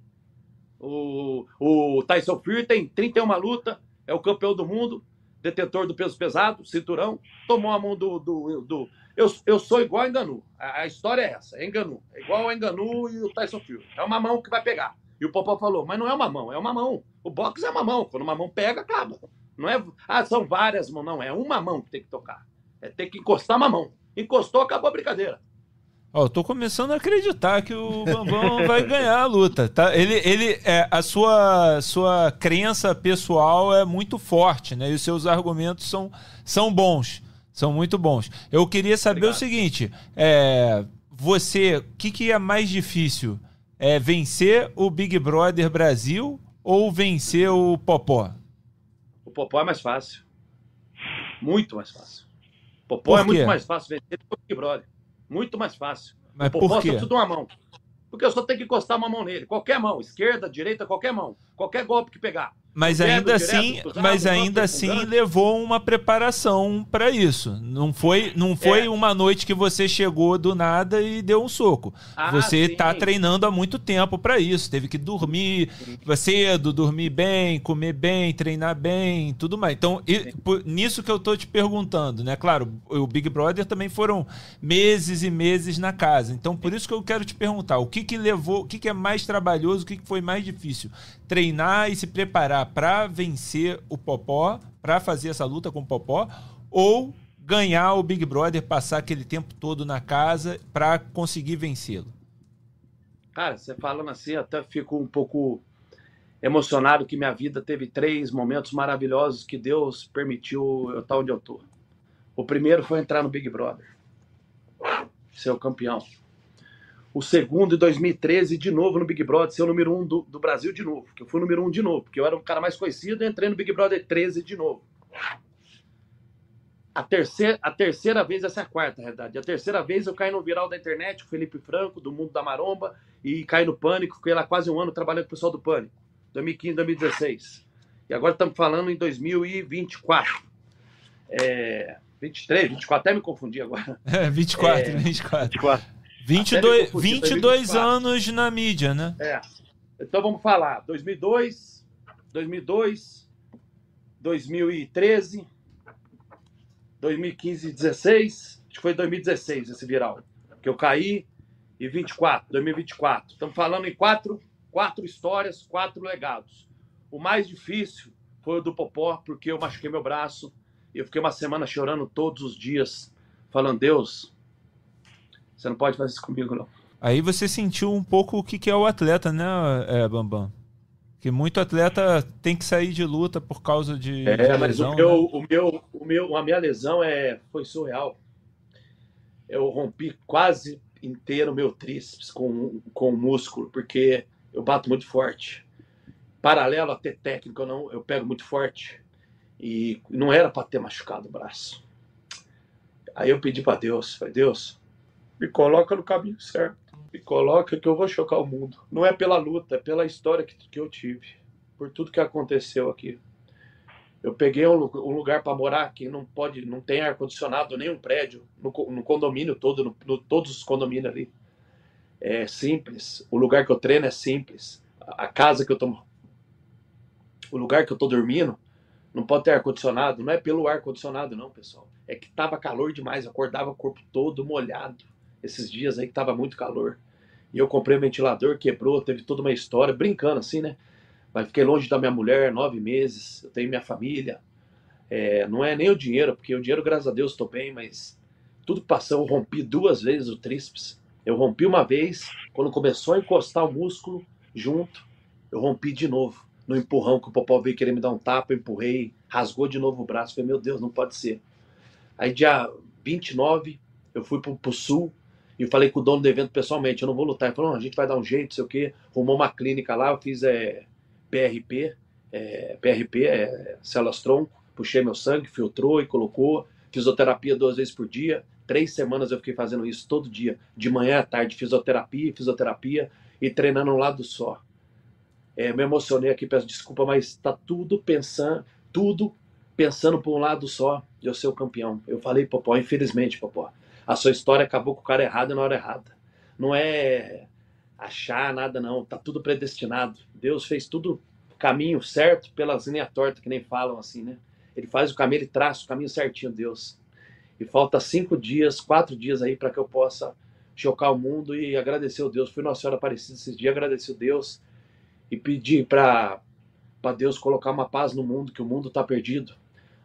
O, o Tyson Fury tem 31 luta, é o campeão do mundo, detentor do peso pesado, cinturão, tomou a mão do. do, do... Eu, eu sou igual a Enganu. A, a história é essa, é Enganu. É igual a Enganu e o Tyson Fury. É uma mão que vai pegar. E o Popó falou, mas não é uma mão, é uma mão. O boxe é uma mão. Quando uma mão pega, acaba. Não é, ah, são várias mãos. Não, é uma mão que tem que tocar. É ter que encostar uma mão. Encostou, acabou a brincadeira. Ó, oh, tô começando a acreditar que o Bambam vai ganhar a luta, tá? Ele, ele, é, a sua, sua crença pessoal é muito forte, né? E os seus argumentos são, são bons, são muito bons. Eu queria saber Obrigado. o seguinte, é, você, o que, que é mais difícil? É vencer o Big Brother Brasil ou vencer o Popó? Popó é mais fácil. Muito mais fácil. Popó Por é muito mais fácil vencer do que o Big Brother. Muito mais fácil. Mas por quê? uma mão. Porque eu só tenho que encostar uma mão nele. Qualquer mão, esquerda, direita, qualquer mão. Qualquer golpe que pegar. Mas Quebra ainda direto, assim, cruzado, mas ainda assim levou uma preparação para isso. Não foi, não foi É. uma noite que você chegou do nada e deu um soco. Ah, você sim. tá treinando há muito tempo para isso. Teve que dormir cedo, dormir bem, comer bem, treinar bem, tudo mais. Então, e- por- nisso que eu tô te perguntando, né? Claro, o Big Brother também foram meses e meses na casa. Então, por isso que eu quero te perguntar, o que que levou, o que que é mais trabalhoso, o que que foi mais difícil? Treinar e se preparar para vencer o Popó, para fazer essa luta com o Popó, ou ganhar o Big Brother, passar aquele tempo todo na casa para conseguir vencê-lo? Cara, você falando assim, até fico um pouco emocionado que minha vida teve três momentos maravilhosos que Deus permitiu eu estar onde eu tô. O primeiro foi entrar no Big Brother, ser o campeão. O segundo, em 2013, de novo no Big Brother, ser o número um do, do Brasil de novo. Que eu fui o número um de novo, porque eu era o cara mais conhecido e entrei no Big Brother 13 de novo. A terceira, a terceira vez, essa é a quarta, na realidade. A terceira vez eu caí no viral da internet, o Felipe Franco, do Mundo da Maromba, e caí no Pânico. Fiquei lá quase um ano trabalhando com o pessoal do Pânico. 2015, 2016. E agora estamos falando em 2024. É, 23, 24, até me confundi agora. É, 24, É. 24. 24. 22, Até me confundi, foi 22 24. anos na mídia, né? É. Então vamos falar. 2002, 2002, 2013, 2015 e 16. Acho que foi 2016 esse viral. Que eu caí. E 24, 2024. Estamos falando em quatro, quatro histórias, quatro legados. O mais difícil foi o do Popó, porque eu machuquei meu braço. E eu fiquei uma semana chorando todos os dias, falando: Deus, você não pode fazer isso comigo, não. Aí você sentiu um pouco o que é o atleta, né, é, Bambam? Que muito atleta tem que sair de luta por causa de, de É, mas lesão, o meu, né? o meu, o meu, a minha lesão é, foi surreal. Eu rompi quase inteiro o meu tríceps com, com o músculo, porque eu bato muito forte. Paralelo a ter técnico, eu, não, eu pego muito forte. E não era para ter machucado o braço. Aí eu pedi para Deus, falei, Deus, me coloca no caminho certo. Me coloca que eu vou chocar o mundo. Não é pela luta, é pela história que, que eu tive. Por tudo que aconteceu aqui. Eu peguei um, um lugar para morar que não pode, não tem ar condicionado nem um prédio no, no condomínio todo, no, no- todos os condomínios ali. É simples. O lugar que eu treino é simples. A, a casa que eu tô, o lugar que eu tô dormindo não pode ter ar condicionado. Não é pelo ar condicionado não, pessoal. É que tava calor demais. Acordava o corpo todo molhado. Esses dias aí que tava muito calor. E eu comprei um ventilador, quebrou, teve toda uma história, brincando assim, né? Mas fiquei longe da minha mulher nove meses, eu tenho minha família. É, não é nem o dinheiro, porque o dinheiro, graças a Deus, estou bem, mas tudo passou, eu rompi duas vezes o tríceps. Eu rompi uma vez, quando começou a encostar o músculo junto, eu rompi de novo. No empurrão que o Popó veio querer me dar um tapa, eu empurrei, rasgou de novo o braço. Falei, meu Deus, não pode ser. Aí, dia 29, eu fui pro, pro sul e falei com o dono do evento pessoalmente: eu não vou lutar. Ele falou: a gente vai dar um jeito, sei o quê. Arrumou uma clínica lá, eu fiz é, PRP, é, PRP, é, células tronco, puxei meu sangue, filtrou e colocou, fisioterapia duas vezes por dia. Três semanas eu fiquei fazendo isso todo dia, de manhã à tarde, fisioterapia, fisioterapia e treinando um lado só. É, me emocionei aqui, peço desculpa, mas tá tudo pensando, tudo pensando por um lado só de eu ser o campeão. Eu falei, Popó, infelizmente, Popó, a sua história acabou com o cara errado na hora errada. Não é achar nada, não. Tá tudo predestinado. Deus fez tudo caminho certo pelas linhas tortas, que nem falam assim, né? Ele faz o caminho, ele traça o caminho certinho, Deus. E falta cinco dias, quatro dias aí para que eu possa chocar o mundo e agradecer o Deus. Fui Nossa Senhora Aparecida esses dias, agradecer o Deus e pedir para Deus colocar uma paz no mundo, que o mundo está perdido.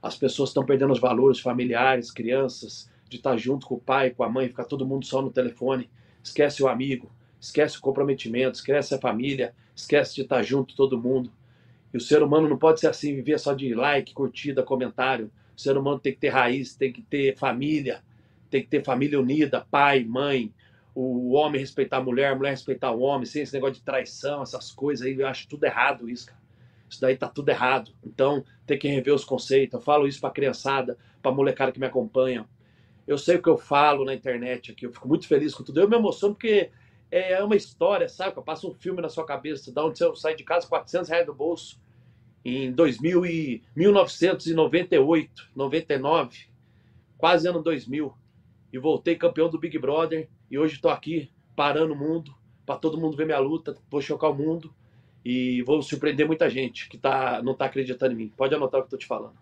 As pessoas estão perdendo os valores familiares, crianças, de estar junto com o pai, com a mãe, ficar todo mundo só no telefone. Esquece o amigo, esquece o comprometimento, esquece a família, esquece de estar junto todo mundo. E o ser humano não pode ser assim, viver só de like, curtida, comentário. O ser humano tem que ter raiz, tem que ter família, tem que ter família unida, pai, mãe, o homem respeitar a mulher, a mulher respeitar o homem, sem esse negócio de traição, essas coisas aí, eu acho tudo errado isso, cara. Isso daí tá tudo errado. Então, tem que rever os conceitos. Eu falo isso pra criançada, pra molecada que me acompanha. Eu sei o que eu falo na internet aqui, eu fico muito feliz com tudo. Eu me emociono porque é uma história, sabe? Eu passo um filme na sua cabeça, da onde você sai de casa 400 reais do bolso em 2000 e 1998, 99, quase ano 2000, e voltei campeão do Big Brother e hoje estou aqui parando o mundo para todo mundo ver minha luta, vou chocar o mundo e vou surpreender muita gente que tá, não está acreditando em mim. Pode anotar o que estou te falando.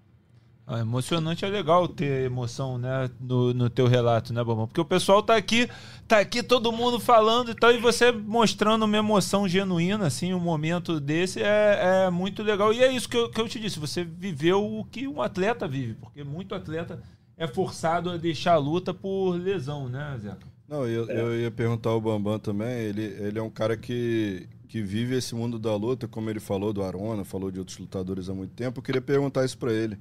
Ah, emocionante é legal ter emoção, né, no, no teu relato, né, Bobão? Porque o pessoal tá aqui, tá aqui todo mundo falando e tal, e você mostrando uma emoção genuína, assim, um momento desse é, é muito legal. E é isso que eu, que eu te disse, você viveu o que um atleta vive, porque muito atleta é forçado a deixar a luta por lesão, né, Zeca? Não, eu, eu ia perguntar ao Bambam também, ele, ele é um cara que, que vive esse mundo da luta, como ele falou do Arona, falou de outros lutadores há muito tempo, eu queria perguntar isso para ele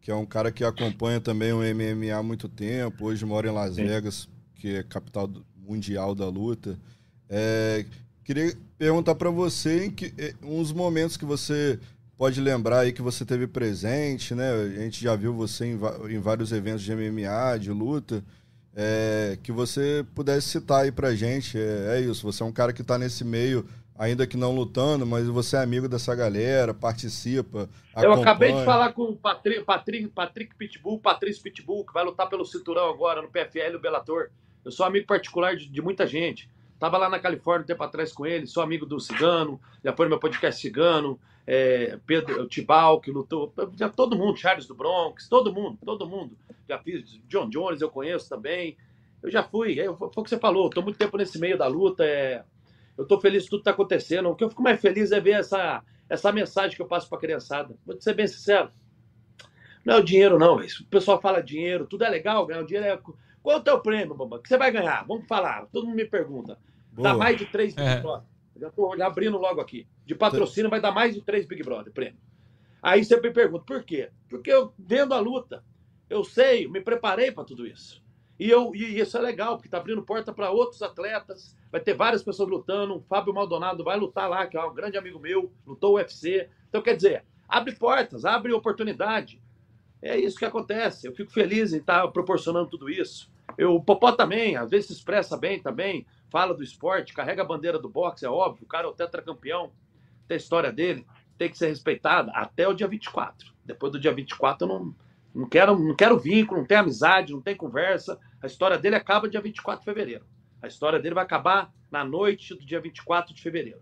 que é um cara que acompanha também o MMA há muito tempo, hoje mora em Las Sim. Vegas, que é capital mundial da luta. É, queria perguntar para você em que, é, uns momentos que você pode lembrar aí que você teve presente, né? A gente já viu você em, em vários eventos de MMA, de luta. É, que você pudesse citar aí pra gente. É, é isso, você é um cara que está nesse meio ainda que não lutando, mas você é amigo dessa galera, participa. Eu acabei de falar com o Patrick, Patrick, Patrick Pitbull, Patrício Pitbull, que vai lutar pelo cinturão agora no PFL o Bellator. Eu sou amigo particular de, de, muita gente. Tava lá na Califórnia um tempo atrás com ele, sou amigo do Cigano, já foi no meu podcast Cigano, é, Pedro Tibal, que lutou, já todo mundo, Charles do Bronx, todo mundo, todo mundo. Já fiz, John Jones eu conheço também. Eu já fui, é, foi o que você falou, estou muito tempo nesse meio da luta, é, eu estou feliz que tudo está acontecendo. O que eu fico mais feliz é ver essa, essa mensagem que eu passo para a criançada. Vou te ser bem sincero. Não é o dinheiro, não. O pessoal fala dinheiro, tudo é legal, ganhar o dinheiro é. Qual é o teu prêmio, Bamba? que você vai ganhar? Vamos falar. Todo mundo me pergunta. Boa. Dá mais de três Big é. Brother. Já estou abrindo logo aqui. De patrocínio vai dar mais de três Big Brother prêmio. Aí você me pergunta, por quê? Porque eu vendo a luta. Eu sei, me preparei para tudo isso. E, eu, e isso é legal, porque está abrindo porta para outros atletas. Vai ter várias pessoas lutando. O Fábio Maldonado vai lutar lá, que é um grande amigo meu, lutou UFC. Então, quer dizer, abre portas, abre oportunidade. É isso que acontece. Eu fico feliz em estar proporcionando tudo isso. Eu, o Popó também, às vezes se expressa bem também, fala do esporte, carrega a bandeira do boxe, é óbvio. O cara é o tetracampeão, tem a história dele, tem que ser respeitada até o dia 24. Depois do dia 24 eu não não quero, não quero vínculo, não tem amizade, não tem conversa. A história dele acaba dia 24 de fevereiro. A história dele vai acabar na noite do dia 24 de fevereiro.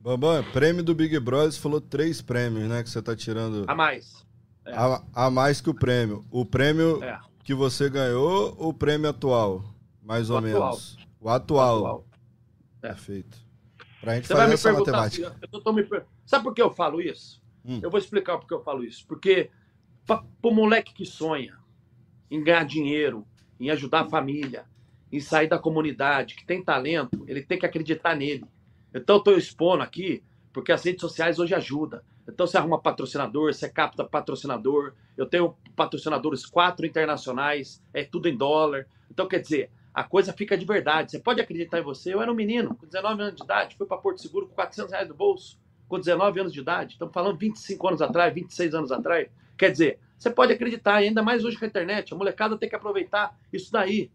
Bambam, prêmio do Big Brother, você falou três prêmios, né? Que você tá tirando. A mais. É. A, a, mais que o prêmio. O prêmio é. que você ganhou ou o prêmio atual? Mais o ou atual. menos. O atual. O atual. É. Perfeito. Pra gente você fazer essa matemática. Eu tô me... Sabe por que eu falo isso? Hum. Eu vou explicar por que eu falo isso. Porque para o moleque que sonha em ganhar dinheiro, em ajudar a família, em sair da comunidade, que tem talento, ele tem que acreditar nele. Então, eu estou expondo aqui, porque as redes sociais hoje ajudam. Então, você arruma patrocinador, você capta patrocinador. Eu tenho patrocinadores quatro internacionais, é tudo em dólar. Então, quer dizer, a coisa fica de verdade. Você pode acreditar em você. Eu era um menino, com 19 anos de idade, fui para Porto Seguro com 400 reais no bolso, com 19 anos de idade. Estamos falando 25 anos atrás, 26 anos atrás. Quer dizer, você pode acreditar, ainda mais hoje com a internet, a molecada tem que aproveitar isso daí,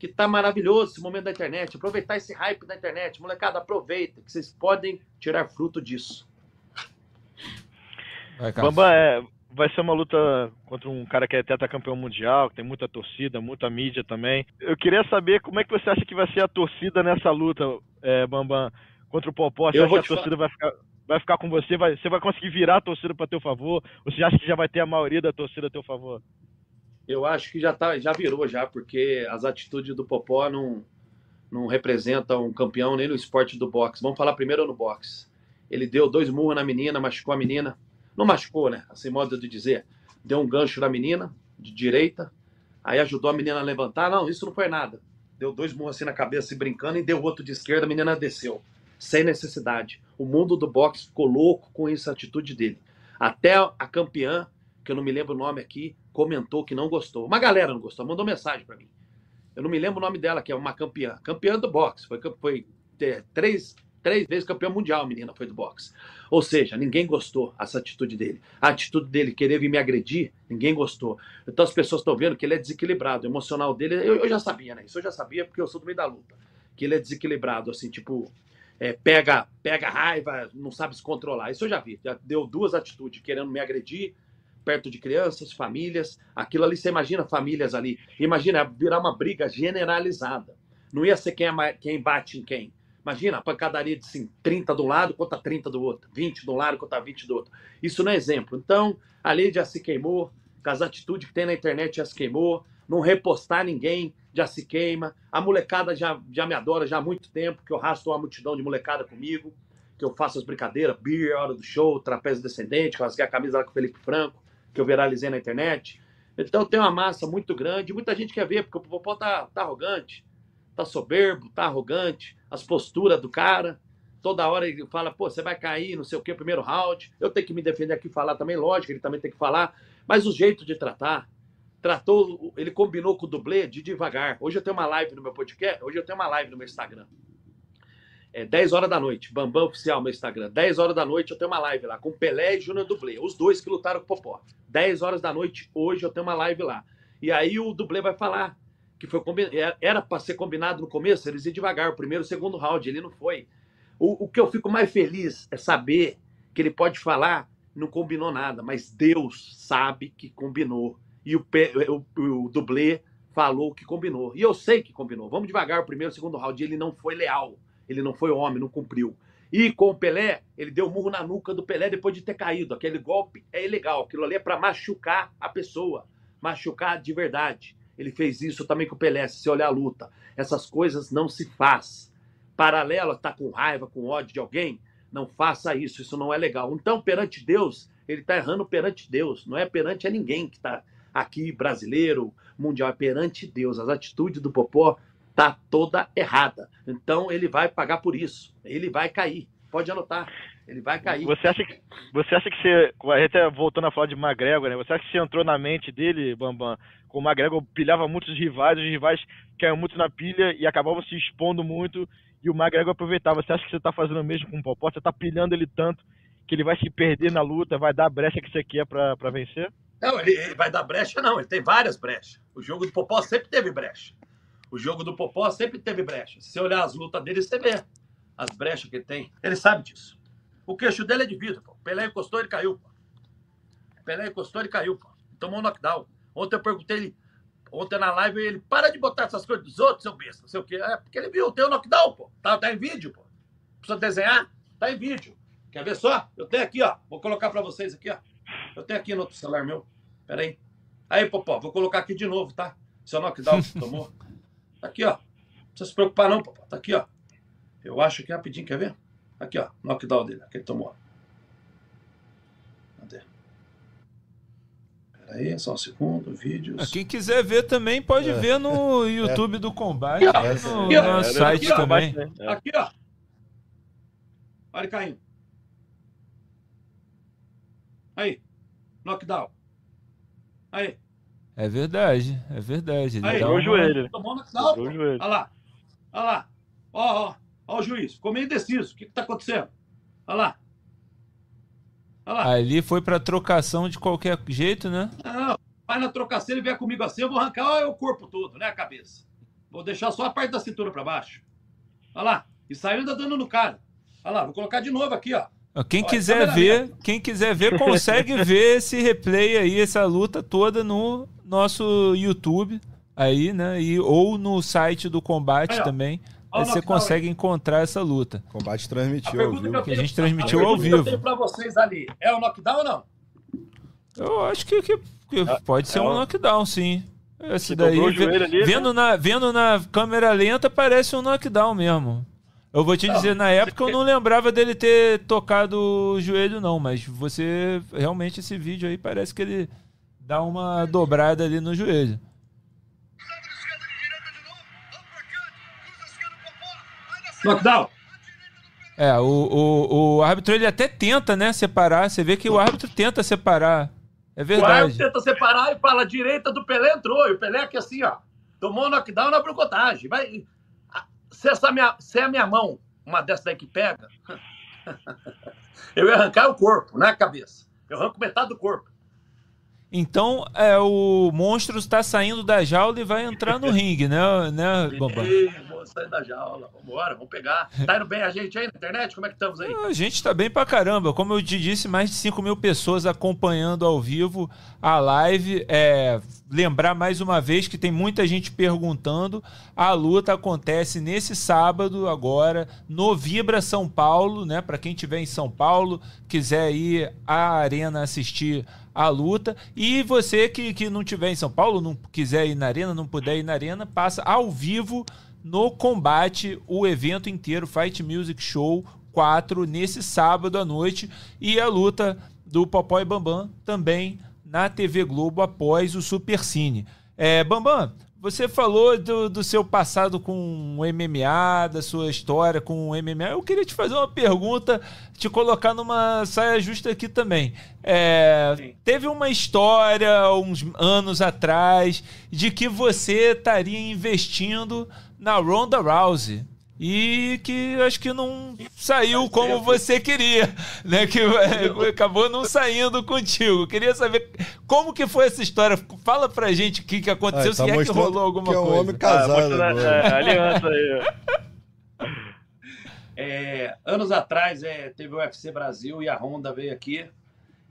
que tá maravilhoso esse momento da internet, aproveitar esse hype da internet. Molecada, aproveita, que vocês podem tirar fruto disso. Vai, Bamba, é, vai ser uma luta contra um cara que é tetracampeão mundial, que tem muita torcida, muita mídia também. Eu queria saber como é que você acha que vai ser a torcida nessa luta, é, Bambam, contra o Popó. Você acha que a torcida vai ficar vai ficar com você, vai, você vai conseguir virar a torcida para teu favor? Ou você acha que já vai ter a maioria da torcida a teu favor? Eu acho que já tá, já virou já, porque as atitudes do Popó não não representam um campeão nem no esporte do boxe. Vamos falar primeiro no boxe. Ele deu dois murros na menina, machucou a menina. Não machucou, né? Assim, modo de dizer. Deu um gancho na menina, de direita. Aí ajudou a menina a levantar. Não, isso não foi nada. Deu dois murros assim na cabeça, brincando, e deu outro de esquerda, a menina desceu sem necessidade. O mundo do boxe ficou louco com essa atitude dele. Até a campeã, que eu não me lembro o nome aqui, comentou que não gostou. Uma galera não gostou, mandou mensagem para mim. Eu não me lembro o nome dela, que é uma campeã. Campeã do boxe. Foi, foi três, Três vezes campeão mundial, menina foi do boxe. Ou seja, ninguém gostou essa atitude dele. A atitude dele querer vir me agredir, ninguém gostou. Então as pessoas estão vendo que ele é desequilibrado. O emocional dele, eu, eu, já sabia, né? Isso eu já sabia porque eu sou do meio da luta. Que ele é desequilibrado, assim, tipo, é, pega, pega raiva, não sabe se controlar. Isso eu já vi. Já deu duas atitudes, querendo me agredir perto de crianças, famílias. Aquilo ali, você imagina famílias ali. Imagina virar uma briga generalizada. Não ia ser quem, é, quem bate em quem. Imagina a pancadaria de assim, 30 do lado contra 30 do outro, 20 do lado contra 20 do outro. Isso não é exemplo. Então, a lei já se queimou, com as atitudes que tem na internet já se queimou, não repostar ninguém já se queima. A molecada já, já me adora já há muito tempo, que eu rasto uma multidão de molecada comigo, que eu faço as brincadeiras, beer, hora do show, trapézio descendente, que eu rasguei a camisa lá com o Felipe Franco, que eu viralizei na internet. Então tem uma massa muito grande, muita gente quer ver, porque o Popó tá, tá arrogante, tá soberbo, tá arrogante, as posturas do cara. Toda hora ele fala, pô, você vai cair, não sei o que, primeiro round. Eu tenho que me defender aqui falar também, lógico, ele também tem que falar. Mas o jeito de tratar, tratou, ele combinou com o dublê de devagar. Hoje eu tenho uma live no meu podcast, hoje eu tenho uma live no meu Instagram. É 10 horas da noite, Bambam Oficial, meu Instagram. 10 horas da noite eu tenho uma live lá com Pelé e Júnior Dublê, os dois que lutaram com o Popó. 10 horas da noite hoje eu tenho uma live lá. E aí o dublê vai falar que foi era para ser combinado no começo, eles iam devagar, o primeiro o segundo round, ele não foi. O, o que eu fico mais feliz é saber que ele pode falar, não combinou nada, mas Deus sabe que combinou. E o, o, o dublê falou que combinou. E eu sei que combinou. Vamos devagar, o primeiro o segundo round, ele não foi leal, ele não foi homem, não cumpriu. E com o Pelé, ele deu um murro na nuca do Pelé depois de ter caído. Aquele golpe é ilegal, aquilo ali é para machucar a pessoa, machucar de verdade. Ele fez isso também com o Pelé, se você olhar a luta. Essas coisas não se faz. Paralelo, tá com raiva, com ódio de alguém, não faça isso, isso não é legal. Então, perante Deus, ele está errando perante Deus, não é perante a ninguém que está aqui, brasileiro, mundial, é perante Deus. As atitudes do Popó tá toda errada. Então, ele vai pagar por isso, ele vai cair. Pode anotar. Ele vai cair. Você acha que você acha que você, a gente voltando a falar de McGregor, né? Você acha que você entrou na mente dele, Bambam, com o McGregor pilhava muitos rivais, os rivais caíam muito na pilha e acabavam se expondo muito e o McGregor aproveitava. Você acha que você está fazendo o mesmo com o Popó? Você está pilhando ele tanto que ele vai se perder na luta, vai dar a brecha que você quer para vencer? Não, ele, ele, vai dar brecha, não. Ele tem várias brechas. O jogo do Popó sempre teve brecha. O jogo do Popó sempre teve brecha. Se você olhar as lutas dele, você vê as brechas que ele tem. Ele sabe disso. O queixo dele é de vidro, pô. Pelé encostou, ele caiu, pô. Pelé encostou, ele caiu, pô. Tomou um knockdown. Ontem eu perguntei ele, ontem na live, ele, para de botar essas coisas dos outros, seu besta, não sei o quê. É, porque ele viu, tem um knockdown, pô. Tá, tá em vídeo, pô. Precisa desenhar? Tá em vídeo. Quer ver só? Eu tenho aqui, ó. Vou colocar pra vocês aqui, ó. Eu tenho aqui no outro celular meu. Pera aí. Aí, Popó, vou colocar aqui de novo, tá? Seu knockdown tomou. Tá aqui, ó. Não precisa se preocupar não, Popó. Tá aqui, ó. Eu acho que rapidinho, quer ver? Aqui, ó, knockdown dele, que ele tomou. Cadê? Pera aí, só um segundo, vídeos. Ah, quem quiser ver também pode é. ver no YouTube é. do Combate, aqui, no aqui, é, site aqui, também. Né? Aqui, ó. Olha ele caindo. Aí, knockdown. Aí. É verdade, é verdade. Ele aí, o joelho. Tomou knockdown. Olha lá. Olha lá. Ó, ó. Olha o juiz, ficou meio indeciso. O que está acontecendo? Olha lá. Olha lá. Ali foi para trocação de qualquer jeito, né? Não, vai na trocação, ele vier comigo assim, eu vou arrancar o corpo todo, né? A cabeça. Vou deixar só a parte da cintura para baixo. Olha lá. E saiu ainda dando no cara. Olha lá, vou colocar de novo aqui, ó. Quem quiser ver, quem quiser ver, consegue ver esse replay aí, essa luta toda no nosso YouTube aí, né? E, ou no site do combate aí, também. Aí você consegue encontrar essa luta. Combate transmitiu ao vivo. Que, que a gente transmitiu a ao vivo. Que eu tenho pra vocês ali, é o knockdown ou não? Eu acho que, que, que é, pode ser é um knockdown, sim. Esse daí, ali, vendo, né? na, vendo na câmera lenta, parece um knockdown mesmo. Eu vou te não, dizer, na época eu não lembrava dele ter tocado o joelho, não, mas você, realmente, esse vídeo aí parece que ele dá uma dobrada ali no joelho. Knockdown. É, o, o, o árbitro ele até tenta, né, separar. Você vê que o árbitro tenta separar. É verdade. O árbitro tenta separar e fala a direita do Pelé entrou. E o Pelé aqui assim, ó. Tomou knockdown na brocotagem. Vai. Se, essa minha, se é a minha mão uma dessa daí que pega, eu ia arrancar o corpo, não é a cabeça. Eu arranco metade do corpo. Então, é, o monstro está saindo da jaula e vai entrar no ringue, né, né Bambam? Sair da jaula, vambora, vamos pegar. Tá indo bem a gente aí na internet? Como é que estamos aí? A gente está bem pra caramba. Como eu te disse, mais de 5 mil pessoas acompanhando ao vivo a live. É, lembrar mais uma vez que tem muita gente perguntando. A luta acontece nesse sábado, agora, no Vibra São Paulo, né? Para quem estiver em São Paulo, quiser ir à arena assistir a luta. E você que, que não tiver em São Paulo, não quiser ir na arena, não puder ir na arena, passa ao vivo no combate o evento inteiro, Fight Music Show 4, nesse sábado à noite. E a luta do Popó e Bambam também na TV Globo após o Super Cine. É, Bambam, você falou do, do, seu passado com o MMA, da sua história com o MMA. Eu queria te fazer uma pergunta, te colocar numa saia justa aqui também. É, teve uma história, uns anos atrás, de que você estaria investindo na Ronda Rousey e que acho que não saiu como você queria, né? Que acabou não saindo contigo. Queria saber como que foi essa história. Fala pra gente o que, que aconteceu, Ai, tá se é que rolou alguma que é um coisa. homem casado. Ah, é, aliança aí. É, anos atrás é, teve o UFC Brasil e a Honda veio aqui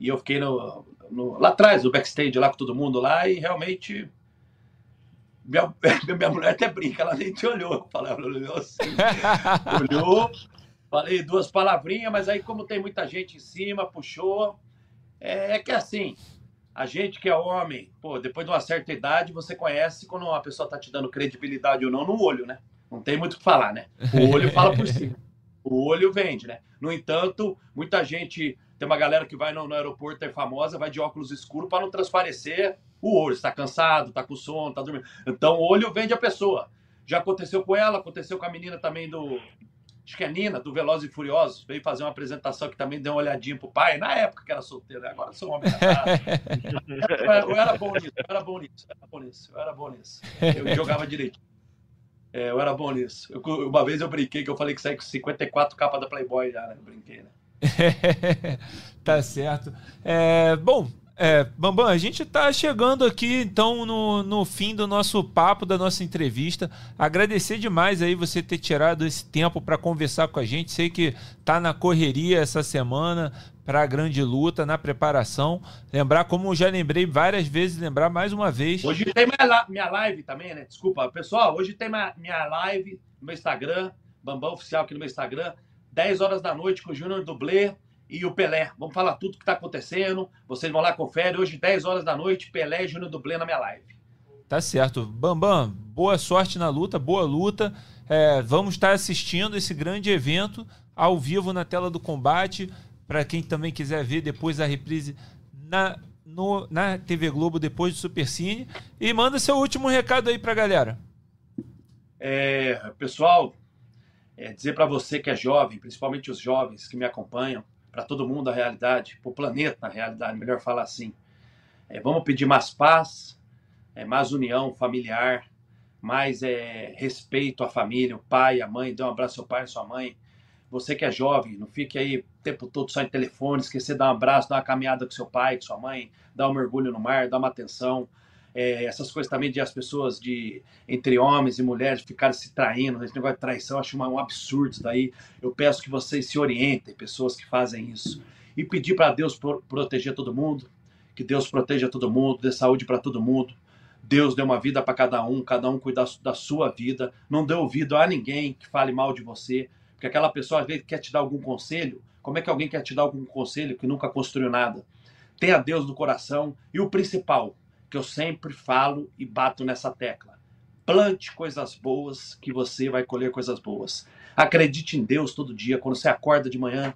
e eu fiquei no, no, lá atrás, no backstage lá com todo mundo lá e realmente minha, minha mulher até brinca, ela nem te olhou. Ela olhou assim, olhou, falei duas palavrinhas, mas aí, como tem muita gente em cima, puxou. É, é que assim, a gente que é homem, pô, depois de uma certa idade, você conhece quando uma pessoa tá te dando credibilidade ou não no olho, né? Não tem muito o que falar, né? O olho fala por cima. O olho vende, né? No entanto, muita gente. Tem uma galera que vai no, no aeroporto, é famosa, vai de óculos escuros para não transparecer o olho. Está cansado, está com sono, está dormindo. Então, o olho vende a pessoa. Já aconteceu com ela, aconteceu com a menina também do. Acho que é Nina, do Velozes e Furiosos. Veio fazer uma apresentação que também deu uma olhadinha pro pai. Na época que era solteiro, agora sou homem eu, era bom nisso, eu era bom nisso, eu era bom nisso, eu era bom nisso. Eu jogava direito. É, eu era bom nisso. Eu, uma vez eu brinquei que eu falei que saí com 54 capas da Playboy já, né? Eu brinquei, né? tá certo. É, bom, é, Bambam, a gente está chegando aqui então no, no fim do nosso papo, da nossa entrevista. Agradecer demais aí você ter tirado esse tempo para conversar com a gente. Sei que tá na correria essa semana para a grande luta, na preparação. Lembrar, como já lembrei várias vezes, lembrar mais uma vez. Hoje tem minha, live também, né? Desculpa, pessoal, hoje tem minha live no meu Instagram, Bambam Oficial aqui no meu Instagram, 10 horas da noite com o Júnior Dublê e o Pelé. Vamos falar tudo que está acontecendo. Vocês vão lá, confere. Hoje, 10 horas da noite, Pelé e Júnior Dublê na minha live. Tá certo. Bambam, boa sorte na luta, boa luta. É, vamos estar assistindo esse grande evento ao vivo na tela do combate. Para quem também quiser ver depois a reprise na, no, na TV Globo, depois do Super Cine. E manda seu último recado aí para a galera. É, pessoal, é, dizer para você que é jovem, principalmente os jovens que me acompanham, para todo mundo a realidade, para o planeta a realidade, melhor falar assim. É, vamos pedir mais paz, é, mais união familiar, mais é, respeito à família, o pai, a mãe, dê um abraço ao pai e sua mãe. Você que é jovem, não fique aí o tempo todo só em telefone, esquecer de dar um abraço, dar uma caminhada com seu pai, com sua mãe, dar um mergulho no mar, dar uma atenção. É, essas coisas também de as pessoas de entre homens e mulheres ficarem se traindo, esse negócio de traição, acho um absurdo isso daí. Eu peço que vocês se orientem, pessoas que fazem isso. E pedir para Deus proteger todo mundo, que Deus proteja todo mundo, dê saúde para todo mundo. Deus deu uma vida para cada um, cada um cuida da sua vida. Não dê ouvido a ninguém que fale mal de você, porque aquela pessoa às vezes quer te dar algum conselho. Como é que alguém quer te dar algum conselho que nunca construiu nada? Tenha Deus no coração e o principal, que eu sempre falo e bato nessa tecla. Plante coisas boas que você vai colher coisas boas. Acredite em Deus todo dia. Quando você acorda de manhã,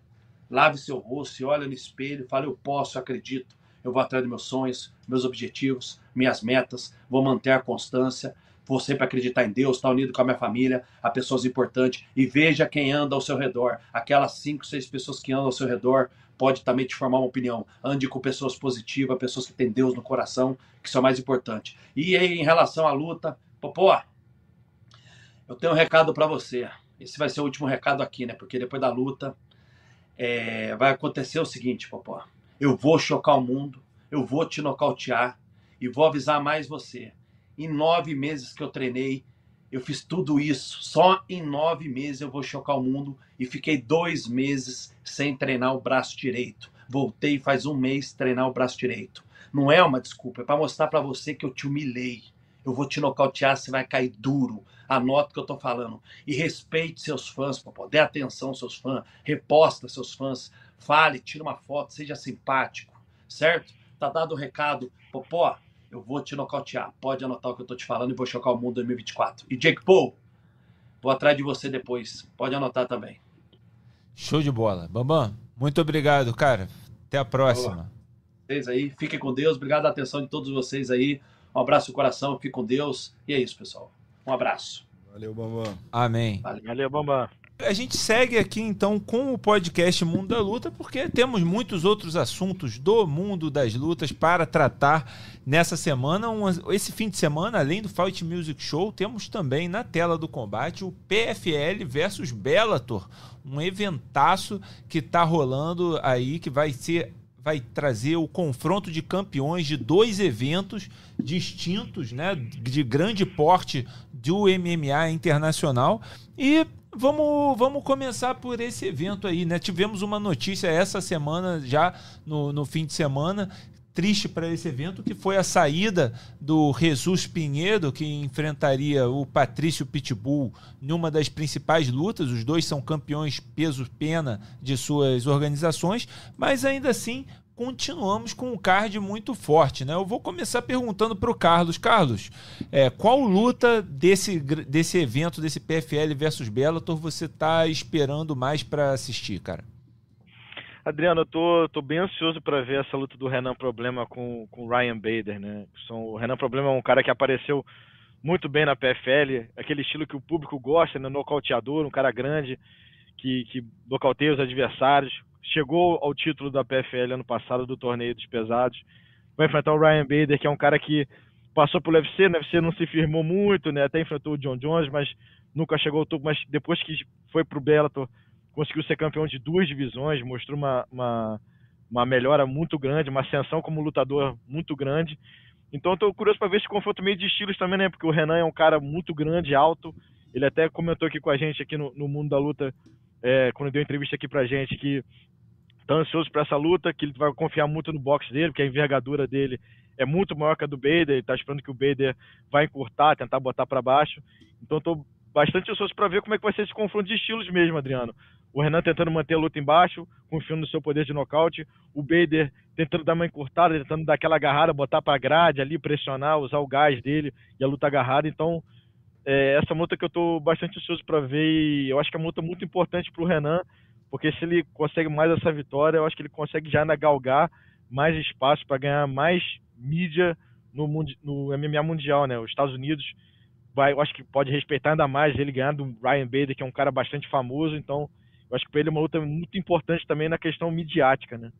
lave seu rosto, olha no espelho, fale: Eu posso, eu acredito. Eu vou atrás dos meus sonhos, meus objetivos, minhas metas. Vou manter a constância. Vou sempre acreditar em Deus, estar unido com a minha família, a pessoas importantes. E veja quem anda ao seu redor. Aquelas cinco, seis pessoas que andam ao seu redor pode também te formar uma opinião. Ande com pessoas positivas, pessoas que têm Deus no coração, que são mais importantes. E aí, em relação à luta, Popó, eu tenho um recado para você. esse vai ser o último recado aqui, né? Porque depois da luta é, vai acontecer o seguinte, Popó. Eu vou chocar o mundo, eu vou te nocautear e vou avisar mais você. Em nove meses que eu treinei, eu fiz tudo isso. Só em nove meses eu vou chocar o mundo e fiquei dois meses sem treinar o braço direito. Voltei faz um mês treinar o braço direito. Não é uma desculpa, é para mostrar para você que eu te humilhei. Eu vou te nocautear, você vai cair duro. Anota o que eu tô falando. E respeite seus fãs, Popó. Dê atenção aos seus fãs. Reposta seus fãs. Fale, tira uma foto, seja simpático. Certo? Tá dado o recado. Popó, eu vou te nocautear. Pode anotar o que eu tô te falando e vou chocar o mundo em 2024. E Jake Paul, vou atrás de você depois. Pode anotar também. Show de bola. Bambam, muito obrigado, cara. Até a próxima. Vocês aí, fiquem com Deus. Obrigado a atenção de todos vocês aí. Um abraço no coração, fique com Deus. E é isso, pessoal. Um abraço. Valeu, Bambam. Amém. Valeu. Valeu, Bambam. A gente segue aqui então com o podcast Mundo da Luta, porque temos muitos outros assuntos do mundo das lutas para tratar nessa semana. Um- esse fim de semana, além do Fight Music Show, temos também na tela do combate o PFL versus Bellator, um eventaço que está rolando aí, que vai ser vai trazer o confronto de campeões de dois eventos distintos, né, de grande porte do MMA internacional. E vamos, vamos começar por esse evento aí, né? Tivemos uma notícia essa semana, já no, no fim de semana, triste para esse evento, que foi a saída do Jesus Pinheiro, que enfrentaria o Patrício Pitbull numa das principais lutas. Os dois são campeões peso-pena de suas organizações, mas ainda assim continuamos com um card muito forte, né? Eu vou começar perguntando para o Carlos. Carlos, é, qual luta desse, desse evento, desse PFL versus Bellator, você está esperando mais para assistir, cara? Adriano, eu tô, tô bem ansioso para ver essa luta do Renan Problema com com o Ryan Bader, né? São, o Renan Problema é um cara que apareceu muito bem na PFL, aquele estilo que o público gosta, né? Nocauteador, um cara grande que, que nocauteia os adversários. Chegou ao título da PFL ano passado do torneio dos pesados. Vai enfrentar o Ryan Bader, que é um cara que passou pelo UFC, no UFC não se firmou muito, né? Até enfrentou o John Jones, mas nunca chegou ao topo. Mas depois que foi pro Bellator, conseguiu ser campeão de duas divisões, mostrou uma, uma, uma melhora muito grande, uma ascensão como lutador muito grande. Então tô curioso para ver esse confronto meio de estilos também, né? Porque o Renan é um cara muito grande, alto. Ele até comentou aqui com a gente aqui no, no Mundo da Luta, é, quando deu entrevista aqui pra gente, que tá ansioso para essa luta, que ele vai confiar muito no boxe dele, porque a envergadura dele é muito maior que a do Bader, ele tá esperando que o Bader vai encurtar, tentar botar para baixo. Então tô bastante ansioso para ver como é que vai ser esse confronto de estilos mesmo, Adriano. O Renan tentando manter a luta embaixo, confiando no seu poder de nocaute. O Bader tentando dar uma encurtada, tentando dar aquela agarrada, botar para grade ali, pressionar, usar o gás dele e a luta agarrada. Então, é, essa luta que eu estou bastante ansioso para ver e eu acho que é uma luta muito importante para o Renan, porque se ele consegue mais essa vitória, eu acho que ele consegue já galgar mais espaço para ganhar mais mídia no, no MMA mundial, né? Os Estados Unidos vai, eu acho que pode respeitar ainda mais ele ganhar do Ryan Bader, que é um cara bastante famoso, então eu acho que para ele é uma luta muito importante também na questão midiática, né?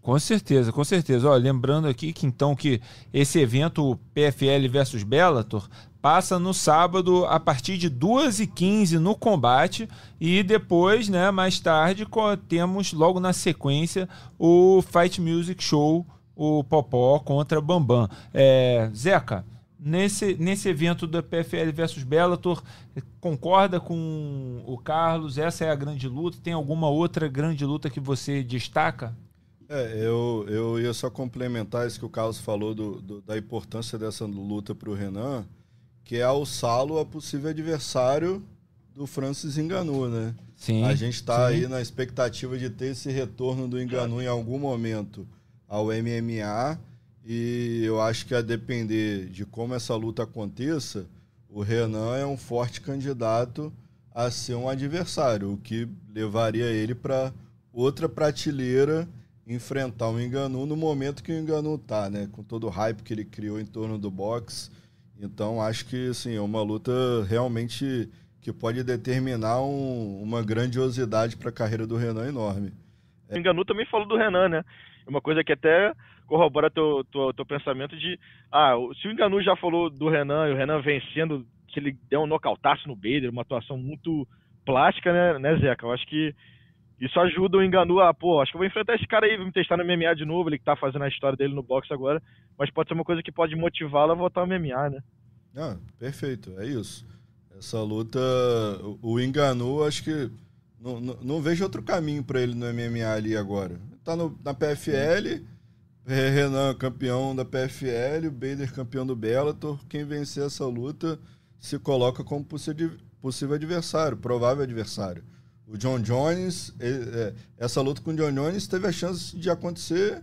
Com certeza, com certeza. Ó, lembrando aqui que então que esse evento PFL versus Bellator passa no sábado a partir de 2h15 no combate e depois, né, mais tarde, temos logo na sequência o Fight Music Show, o Popó contra Bambam. É, Zeca, nesse, nesse evento da PFL versus Bellator, concorda com o Carlos? Essa é a grande luta? Tem alguma outra grande luta que você destaca? É, eu, eu ia só complementar isso que o Carlos falou do, do- da importância dessa luta para o Renan, que é alçá-lo a possível adversário do Francis Ngannou, né? Sim. a gente está aí na expectativa de ter esse retorno do Ngannou em algum momento ao MMA e eu acho que a depender de como essa luta aconteça, o Renan é um forte candidato a ser um adversário, o que levaria ele para outra prateleira enfrentar o Ngannou no momento que o Ngannou tá, né? Com todo o hype que ele criou em torno do boxe. Então acho que assim, é uma luta realmente que pode determinar um- uma grandiosidade para a carreira do Renan enorme. O Enganu também falou do Renan, né? É uma coisa que até corrobora teu, teu, teu pensamento de. Ah, se o Enganu já falou do Renan e o Renan vencendo, que ele deu um nocautaço no Bader, uma atuação muito plástica, né, né, Zeca? Eu acho que isso ajuda o Enganu a, pô, acho que eu vou enfrentar esse cara aí, vou me testar no MMA de novo, ele que tá fazendo a história dele no boxe agora, mas pode ser uma coisa que pode motivá-lo a voltar ao MMA, né? Ah, perfeito, é isso. Essa luta, o Enganu, acho que não, não, não vejo outro caminho para ele no MMA ali agora. Tá no, na PFL, Renan campeão da PFL, o Bader campeão do Bellator. Quem vencer essa luta se coloca como possível adversário, provável adversário. O John Jones, é, essa luta com o John Jones teve a chance de acontecer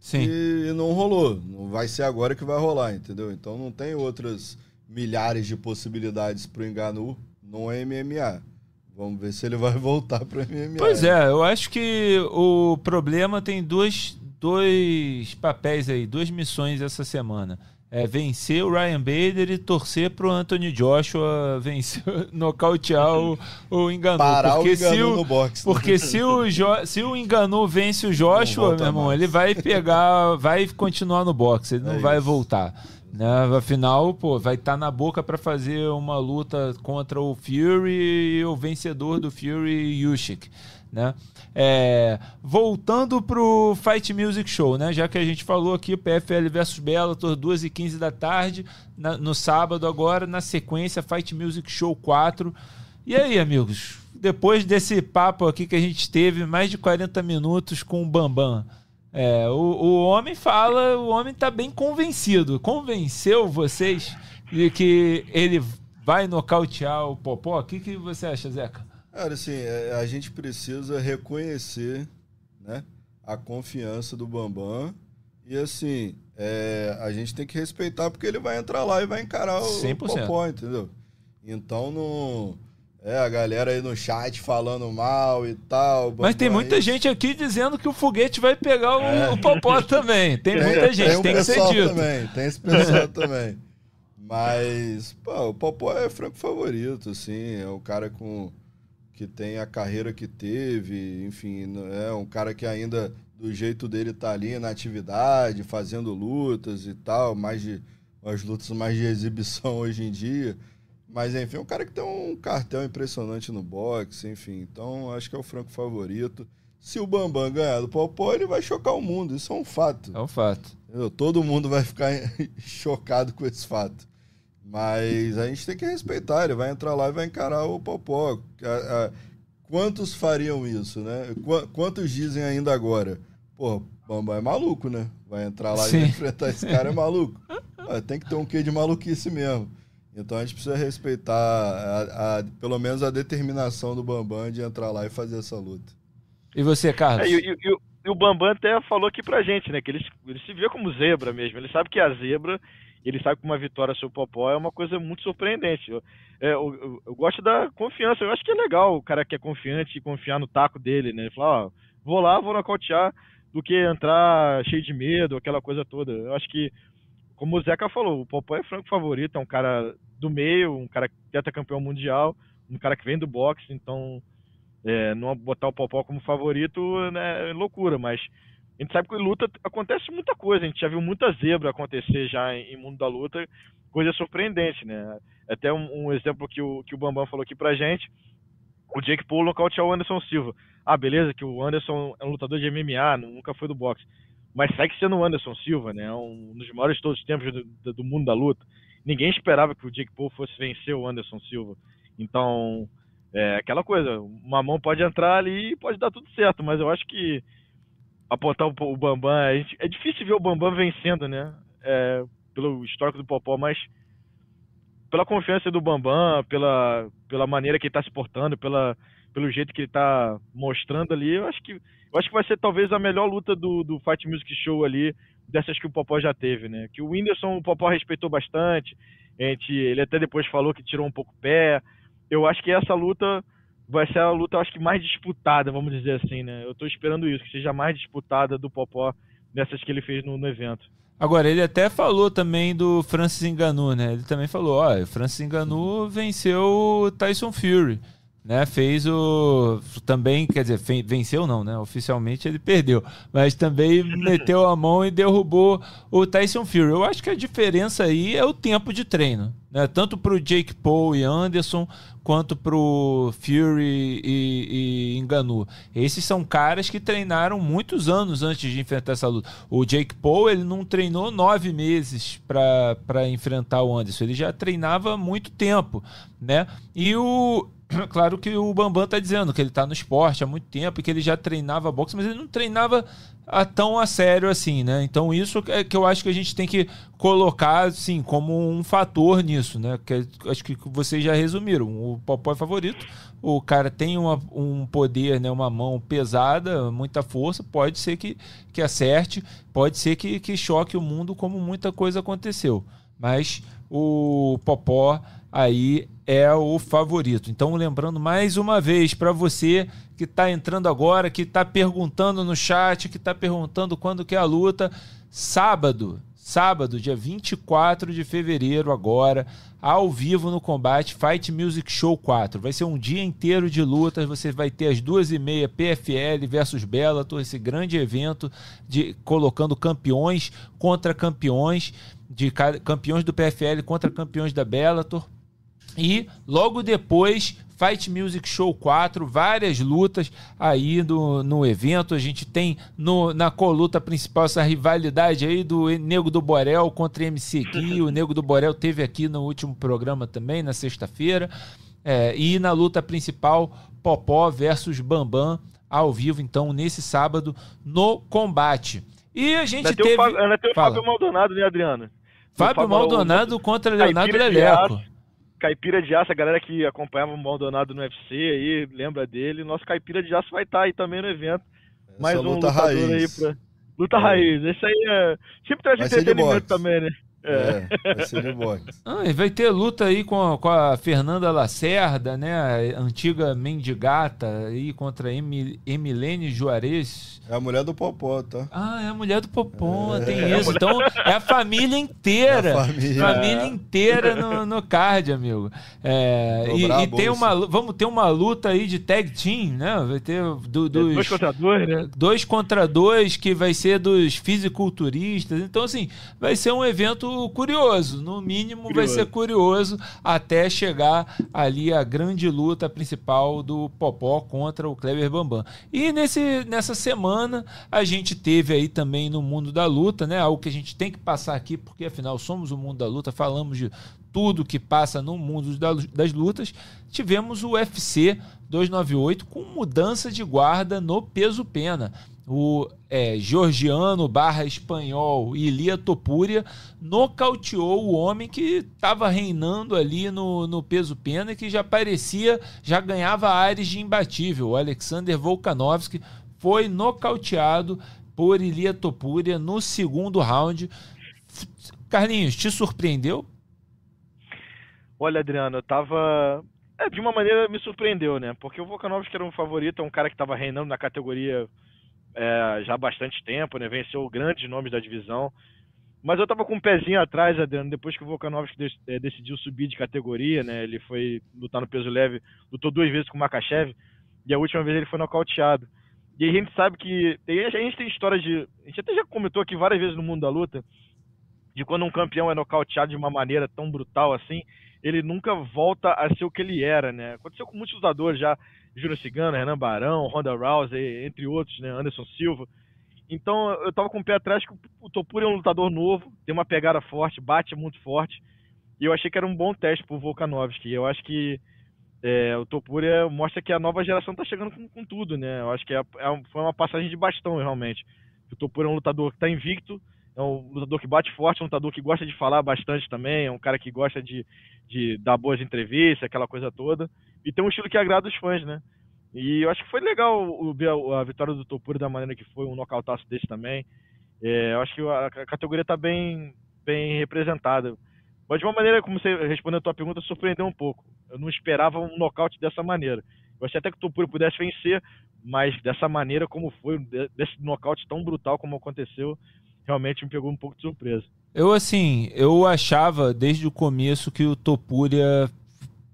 Sim. e não rolou. Não vai ser agora que vai rolar, entendeu? Então não tem outras milhares de possibilidades para o Enganu no MMA. Vamos ver se ele vai voltar para MMA. Pois é, eu acho que o problema tem dois, dois papéis aí, duas missões essa semana é vencer o Ryan Bader e torcer pro Anthony Joshua vencer, nocautear o, o Enganu. Parar porque o Enganu se o, no boxe. Porque se o, jo, se o Enganu vence o Joshua, meu irmão, mais. ele vai pegar, vai continuar no boxe, ele é não vai voltar. Né? Afinal, pô, vai estar tá na boca para fazer uma luta contra o Fury e o vencedor do Fury, Yushik. Né? É, voltando pro Fight Music Show, né? Já que a gente falou aqui, PFL versus Bellator, 2 e 15 da tarde, na, no sábado agora, na sequência, Fight Music Show 4. E aí, amigos? Depois desse papo aqui que a gente teve, mais de 40 minutos com o Bambam. É, o, o homem fala, o homem tá bem convencido. Convenceu vocês de que ele vai nocautear o Popó? O que, que você acha, Zeca? Cara, assim, é, a gente precisa reconhecer né, a confiança do Bambam. E assim, é, a gente tem que respeitar porque ele vai entrar lá e vai encarar o 100%. Popó, entendeu? Então não. É, a galera aí no chat falando mal e tal. Mas tem muita aí. gente aqui dizendo que o foguete vai pegar o, é. o Popó também. Tem muita gente, tem, um tem que ser dito. Também, tem esse pessoal também. Mas, pô, o Popó é franco favorito, assim. É o cara com que tem a carreira que teve, enfim, é um cara que ainda do jeito dele tá ali na atividade, fazendo lutas e tal, mais de as lutas mais de exibição hoje em dia. Mas enfim, é um cara que tem um cartel impressionante no boxe, enfim. Então, acho que é o franco favorito. Se o Bambam ganhar do Popó, ele vai chocar o mundo. Isso é um fato. É um fato. Todo mundo vai ficar chocado com esse fato. Mas a gente tem que respeitar, ele vai entrar lá e vai encarar o Popó. Quantos fariam isso, né? Quantos dizem ainda agora? Pô, Bambam é maluco, né? Vai entrar lá Sim. e enfrentar esse cara é maluco. Tem que ter um quê de maluquice mesmo. Então a gente precisa respeitar a, a, pelo menos a determinação do Bambam de entrar lá e fazer essa luta. E você, Carlos? É, e, e, e, o Bambam até falou aqui pra gente, né? Que ele, ele se vê como zebra mesmo. Ele sabe que a zebra ele sabe que uma vitória sobre o Popó é uma coisa muito surpreendente. Eu, é, eu, eu, eu, gosto da confiança, eu acho que é legal o cara que é confiante e confiar no taco dele, né? Falar, ó, vou lá, vou nocautear, do que entrar cheio de medo, aquela coisa toda. Eu acho que, como o Zeca falou, o Popó é franco favorito, é um cara do meio, um cara que é campeão mundial, um cara que vem do boxe, então é, não botar o Popó como favorito né, é loucura, mas a gente sabe que em luta acontece muita coisa, a gente já viu muita zebra acontecer já em, em mundo da luta, coisa surpreendente, né? Até um, um, exemplo que o, que o Bambam falou aqui pra gente, o Jake Paul nocauteou o Anderson Silva. Ah, beleza, que o Anderson é um lutador de MMA, nunca foi do boxe. Mas segue sendo o Anderson Silva, né? Um dos maiores de todos os tempos do, do mundo da luta. Ninguém esperava que o Jake Paul fosse vencer o Anderson Silva. Então, é aquela coisa, uma mão pode entrar ali e pode dar tudo certo, mas eu acho que apontar o, Bambam. É difícil ver o Bambam vencendo, né? É, pelo histórico do Popó, mas pela confiança do Bambam, pela, pela maneira que ele está se portando, pela, pelo jeito que ele está mostrando ali, eu acho que eu acho que vai ser talvez a melhor luta do, do Fight Music Show ali, dessas que o Popó já teve, né? Que o Whindersson, o Popó respeitou bastante, a gente, ele até depois falou que tirou um pouco o pé. Eu acho que essa luta vai ser a luta, acho que mais disputada, vamos dizer assim, né? Eu tô esperando isso, que seja mais disputada do Popó dessas que ele fez no, no evento. Agora, ele até falou também do Francis Enganu, né? Ele também falou, ó, o Francis Enganu venceu o Tyson Fury, né? Fez o... também, quer dizer, venceu não, né? Oficialmente ele perdeu, mas também meteu a mão e derrubou o Tyson Fury. Eu acho que a diferença aí é o tempo de treino. Né? Tanto para o Jake Paul e Anderson, quanto para o Fury e, e Enganu. Esses são caras que treinaram muitos anos antes de enfrentar essa luta. O Jake Paul ele não treinou nove meses para enfrentar o Anderson. Ele já treinava há muito tempo, né? E o claro que o Bambam está dizendo que ele está no esporte há muito tempo e que ele já treinava boxe, mas ele não treinava a, tão a sério assim, né? Então isso é que eu acho que a gente tem que colocar assim como um fator nisso, né? Que acho que vocês já resumiram. O Popó é favorito. O cara tem uma, um poder, né? Uma mão pesada, muita força. Pode ser que, que acerte, pode ser que, que choque o mundo como muita coisa aconteceu. Mas o Popó aí é o favorito. Então, lembrando mais uma vez para você que está entrando agora, que está perguntando no chat, que está perguntando quando que é a luta, sábado, sábado, dia 24 de fevereiro, agora, ao vivo no Combate Fight Music Show 4. Vai ser um dia inteiro de lutas, você vai ter as duas e meia PFL versus Bellator, esse grande evento de colocando campeões contra campeões, de campeões do PFL contra campeões da Bellator e logo depois, Fight Music Show 4, várias lutas aí no, no evento. A gente tem no, na coluta principal essa rivalidade aí do Nego do Borel contra MC Gui. O Nego do Borel teve aqui no último programa também, na sexta-feira. É, e na luta principal, Popó versus Bambam, ao vivo, então, nesse sábado, no combate. E a gente ainda teve... Tem o Fábio, ainda tem o Fábio Maldonado, né, Adriano? Fábio, Fábio Maldonado contra Leonardo Leleco. Caipira de Aço, a galera que acompanhava o Maldonado no UFC aí, lembra dele. Nosso Caipira de Aço vai estar tá aí também no evento. Essa Mais um luta lutador raiz. aí pra. Luta é. raiz. Esse aí é. Sempre traz entretenimento também, né? É, é vai ser. Ah, e vai ter luta aí com, com a Fernanda Lacerda, né? A antiga mendigata aí contra Emil, Emilene Juarez. É a mulher do Popó, tá? Ah, é a mulher do Popó, é. tem isso. Então é a família inteira. É a família, família é. inteira no, no card, amigo. É, e, e tem uma, vamos ter uma luta aí de tag team, né? Vai ter do, dos, dois contra dois, né? Dois contra dois, que vai ser dos fisiculturistas. Então, assim, vai ser um evento curioso. No mínimo, curioso. vai ser curioso até chegar ali a grande luta principal do Popó contra o Kleber Bambam. E nesse, nessa semana, a gente teve aí também no mundo da luta, né? Algo que a gente tem que passar aqui, porque afinal somos o mundo da luta, falamos de tudo que passa no mundo das lutas. Tivemos o UFC 298 com mudança de guarda no peso pena o é, georgiano barra espanhol Ilia Topuria nocauteou o homem que estava reinando ali no, no peso pena e que já parecia, já ganhava áreas de imbatível. O Alexander Volkanovski foi nocauteado por Ilia Topuria no segundo round. Carlinhos, te surpreendeu? Olha, Adriano, eu tava. É, de uma maneira me surpreendeu, né? Porque o Volkanovski era um favorito, é um cara que estava reinando na categoria é, já há bastante tempo, né? Venceu grandes nomes da divisão. Mas eu tava com um pezinho atrás, Adriano, depois que o Volkanovski é, decidiu subir de categoria, né? Ele foi lutar no peso leve, lutou duas vezes com o Makachev, e a última vez ele foi nocauteado. E a gente sabe que. A gente tem história de. A gente até já comentou aqui várias vezes no mundo da luta, de quando um campeão é nocauteado de uma maneira tão brutal assim, ele nunca volta a ser o que ele era, né? Aconteceu com muitos lutadores já. Júnior Cigano, Renan Barão, Ronda Rousey, entre outros, né? Anderson Silva. Então eu tava com o pé atrás que o Topuri é um lutador novo, tem uma pegada forte, bate muito forte. E eu achei que era um bom teste pro Volkanovski. Eu acho que é, o Topuri mostra que a nova geração tá chegando com, com tudo, né? Eu acho que é, é, foi uma passagem de bastão, realmente. O Topuri é um lutador que tá invicto, é um lutador que bate forte, é um lutador que gosta de falar bastante também, é um cara que gosta de, de dar boas entrevistas, aquela coisa toda e tem um estilo que agrada os fãs, né? E eu acho que foi legal ver a, vitória do Topuri da maneira que foi, um nocautaço desse também. É, eu acho que a, categoria está bem, bem representada. Mas de uma maneira, como você respondeu a tua pergunta, surpreendeu um pouco. Eu não esperava um nocaute dessa maneira. Eu achei até que o Topuri pudesse vencer, mas dessa maneira como foi, desse nocaute tão brutal como aconteceu, realmente me pegou um pouco de surpresa. Eu, assim, eu achava desde o começo que o Topuria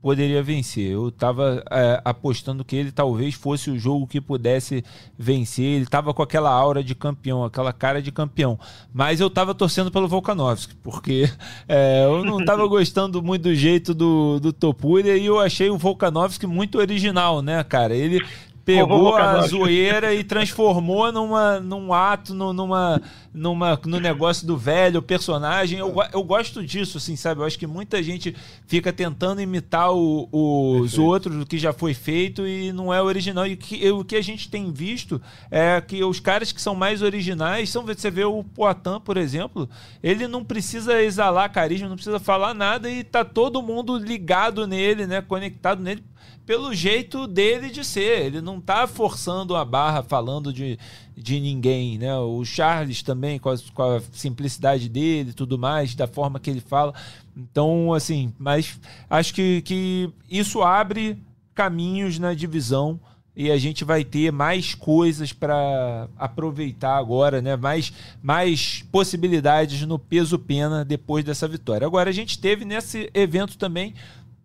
poderia vencer. Eu estava é, apostando que ele talvez fosse o jogo que pudesse vencer. Ele estava com aquela aura de campeão, aquela cara de campeão. Mas eu estava torcendo pelo Volkanovski, porque é, eu não estava gostando muito do jeito do, do Topuria e eu achei o Volkanovski muito original, né, cara? Ele pegou a zoeira e transformou numa, num ato, numa, numa, no negócio do velho personagem. Eu, eu gosto disso, assim, sabe? Eu acho que muita gente fica tentando imitar o, os outros, o que já foi feito e não é original. E que, o que a gente tem visto é que os caras que são mais originais são, você vê o Poitin, por exemplo, ele não precisa exalar carisma, não precisa falar nada e tá todo mundo ligado nele, né? Conectado nele pelo jeito dele de ser. Ele não está forçando a barra falando de, de ninguém, né? O Charles também, com a, com a simplicidade dele tudo mais, da forma que ele fala. Então, assim, mas acho que, que isso abre caminhos na divisão e a gente vai ter mais coisas para aproveitar agora, né? Mais, mais possibilidades no peso pena depois dessa vitória. Agora a gente teve nesse evento também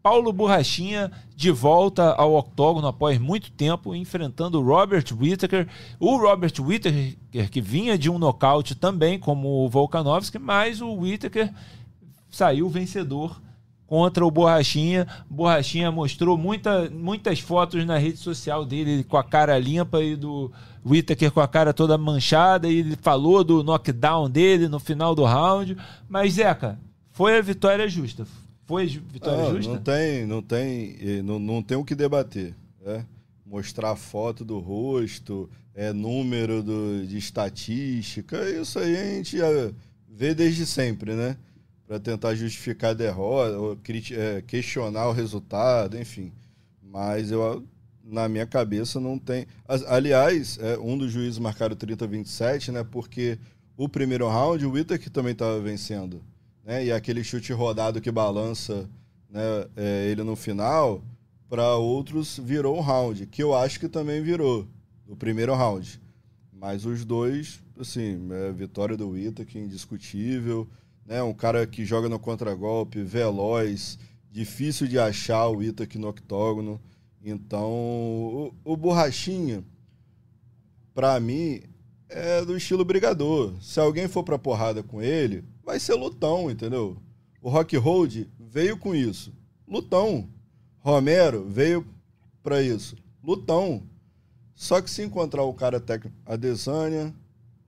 Paulo Borrachinha de volta ao octógono após muito tempo, enfrentando Robert Whittaker. O Robert Whittaker, que vinha de um nocaute também, como o Volkanovski, mas o Whittaker saiu vencedor contra o Borrachinha. Borrachinha mostrou muita, muitas fotos na rede social dele com a cara limpa e do Whittaker com a cara toda manchada. E ele falou do knockdown dele no final do round. Mas, Zeca, foi a vitória justa. Foi vitória ah, justa? Não tem, não tem, não, não tem o que debater. Né? Mostrar foto do rosto, é, número do, de estatística, isso aí a gente vê desde sempre, né? Para tentar justificar a derrota, ou, é, questionar o resultado, enfim. Mas eu, na minha cabeça, não tem. Aliás, é, um dos juízes marcaram 30-27, né? Porque o primeiro round, o Ita também estava vencendo né? E aquele chute rodado que balança né, é, ele no final, para outros virou um round, que eu acho que também virou, o primeiro round. Mas os dois, assim, é, vitória do Ita, é indiscutível, né? Um cara que joga no contragolpe, veloz, difícil de achar o Ita aqui no octógono. Então, o, o Borrachinha, para mim, é do estilo brigador. Se alguém for pra porrada com ele, vai ser lutão, entendeu? O Rock Hold veio com isso. Lutão. Romero veio para isso. Lutão. Só que se encontrar o cara técnico, a Desânia,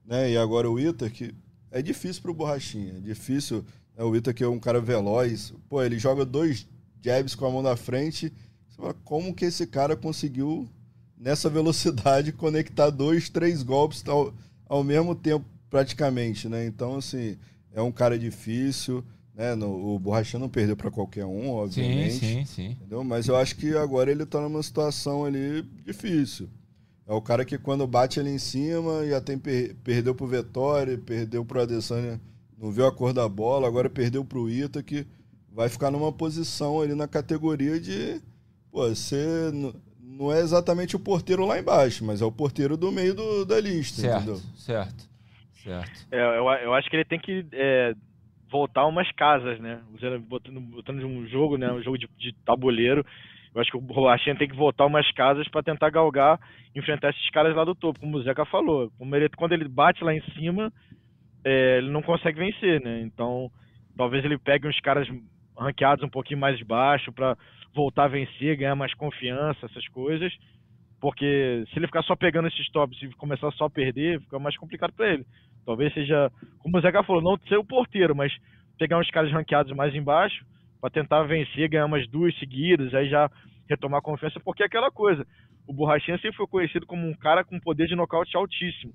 né, e agora o Ita, que é difícil pro Borrachinha. É difícil. Né, o Ita que é um cara veloz. Pô, ele joga dois jabs com a mão na frente. Você fala, como que esse cara conseguiu, nessa velocidade, conectar dois, três golpes ao, ao mesmo tempo, praticamente, né? Então, assim, é um cara difícil, né? No, o Borrachinha não perdeu para qualquer um, obviamente. Sim, sim, sim. Entendeu? Mas eu acho que agora ele está numa situação ali difícil. É o cara que quando bate ali em cima, já tem per perdeu pro Vettori, perdeu pro Adesanya, não viu a cor da bola, agora perdeu pro Ita, que vai ficar numa posição ali na categoria de. Pô, você não é exatamente o porteiro lá embaixo, mas é o porteiro do meio do, da lista, certo, entendeu? Certo. Certo. É, eu, eu acho que ele tem que é, voltar umas casas, né? Botando, botando um jogo, né? Um jogo de, de tabuleiro. Eu acho que o Rolachinha tem que voltar umas casas para tentar galgar, enfrentar esses caras lá do topo, como o Zeca falou. Ele, quando ele bate lá em cima, é, ele não consegue vencer, né? Então, talvez ele pegue uns caras ranqueados um pouquinho mais baixo para voltar a vencer, ganhar mais confiança, essas coisas. Porque se ele ficar só pegando esses tops e começar só a perder, fica mais complicado para ele. Talvez seja, como o Zeca falou, não ser o porteiro, mas pegar uns caras ranqueados mais embaixo para tentar vencer, ganhar umas duas seguidas, aí já retomar confiança, porque é aquela coisa. O Borrachinha sempre foi conhecido como um cara com poder de nocaute altíssimo.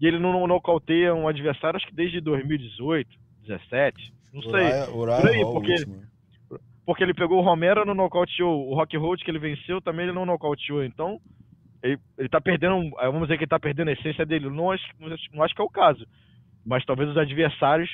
E ele não nocauteia um adversário, acho que desde 2018, 17, não sei. Uriah, Uriah por aí, porque, porque ele pegou o Romero, não nocauteou. O Rock Road que ele venceu também ele não nocauteou. Então, ele, ele tá perdendo, vamos dizer que ele tá perdendo a essência dele. Não acho, não acho que é o caso. Mas talvez os adversários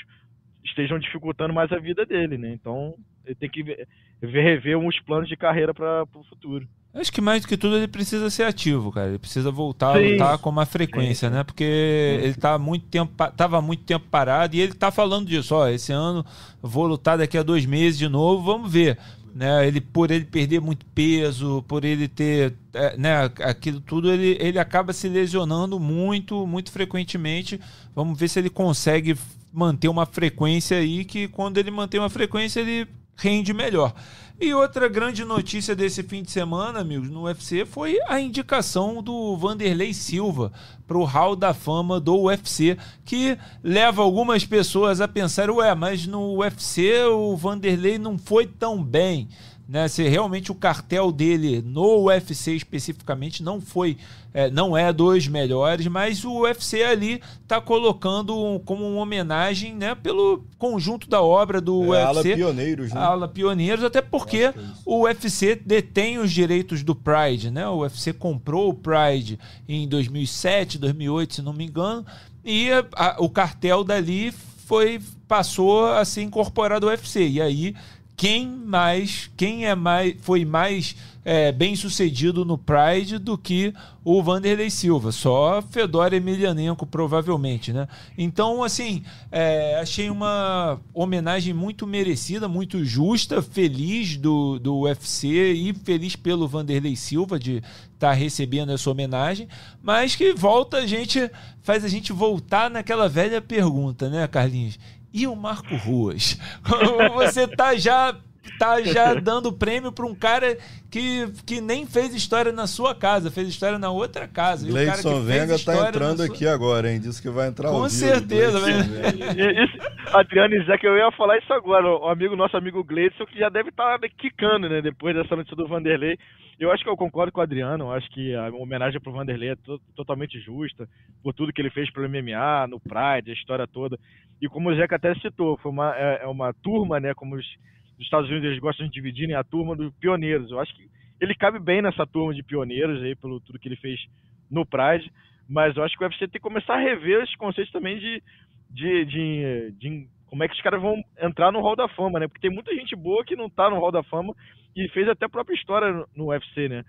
estejam dificultando mais a vida dele, né? Então ele tem que ver, rever uns planos de carreira para o futuro. Acho que mais do que tudo ele precisa ser ativo, cara. Ele precisa voltar sim. a lutar com uma frequência, sim. né? Porque sim. ele tá muito tempo, tava muito tempo parado e ele tá falando disso. Ó, esse ano vou lutar daqui a dois meses de novo, vamos ver. Né? Ele por ele perder muito peso, por ele ter, é, né, aquilo tudo, ele, ele acaba se lesionando muito, muito frequentemente. Vamos ver se ele consegue manter uma frequência aí que quando ele mantém uma frequência ele rende melhor. E outra grande notícia desse fim de semana, amigos, no UFC foi a indicação do Vanderlei Silva para o Hall da Fama do UFC, que leva algumas pessoas a pensar, ué, mas no UFC o Vanderlei não foi tão bem né? Se realmente o cartel dele no UFC especificamente não foi, é, não é dos melhores, mas o UFC ali está colocando como uma homenagem, né, pelo conjunto da obra do é, UFC. Ala Pioneiros, né? Ala Pioneiros, até porque é o UFC detém os direitos do Pride, né? O UFC comprou o Pride em 2007, 2008, se não me engano, e a, a, o cartel dali foi passou a ser incorporado ao UFC. E aí quem mais, quem é mais, foi mais é, bem sucedido no Pride do que o Vanderlei Silva, só Fedor Emelianenko provavelmente, né? Então, assim, é, achei uma homenagem muito merecida, muito justa, feliz do, do UFC e feliz pelo Vanderlei Silva de estar tá recebendo essa homenagem, mas que volta a gente, faz a gente voltar naquela velha pergunta, né, Carlinhos? E o Marco Ruas? Você tá já tá já dando prêmio para um cara que, que nem fez história na sua casa, fez história na outra casa. Gleison Venga tá entrando sua... aqui agora, hein? Disse que vai entrar Com certeza, velho. Adriano e Zé, que eu ia falar isso agora. O amigo, nosso amigo Gleison, que já deve estar tá quicando, né? Depois dessa notícia do Vanderlei. Eu acho que eu concordo com o Adriano. Eu acho que a homenagem pro Vanderlei é to totalmente justa por tudo que ele fez pelo MMA, no Pride, a história toda. E como o Zeca até citou, foi uma, é, é uma turma, né? Como os, os, Estados Unidos eles gostam de dividirem a turma dos pioneiros. Eu acho que ele cabe bem nessa turma de pioneiros aí, pelo tudo que ele fez no Pride. Mas eu acho que o UFC tem que começar a rever os conceitos também de, de, de, de como é que os caras vão entrar no Hall da Fama, né? Porque tem muita gente boa que não tá no Hall da Fama e fez até a própria história no UFC, né?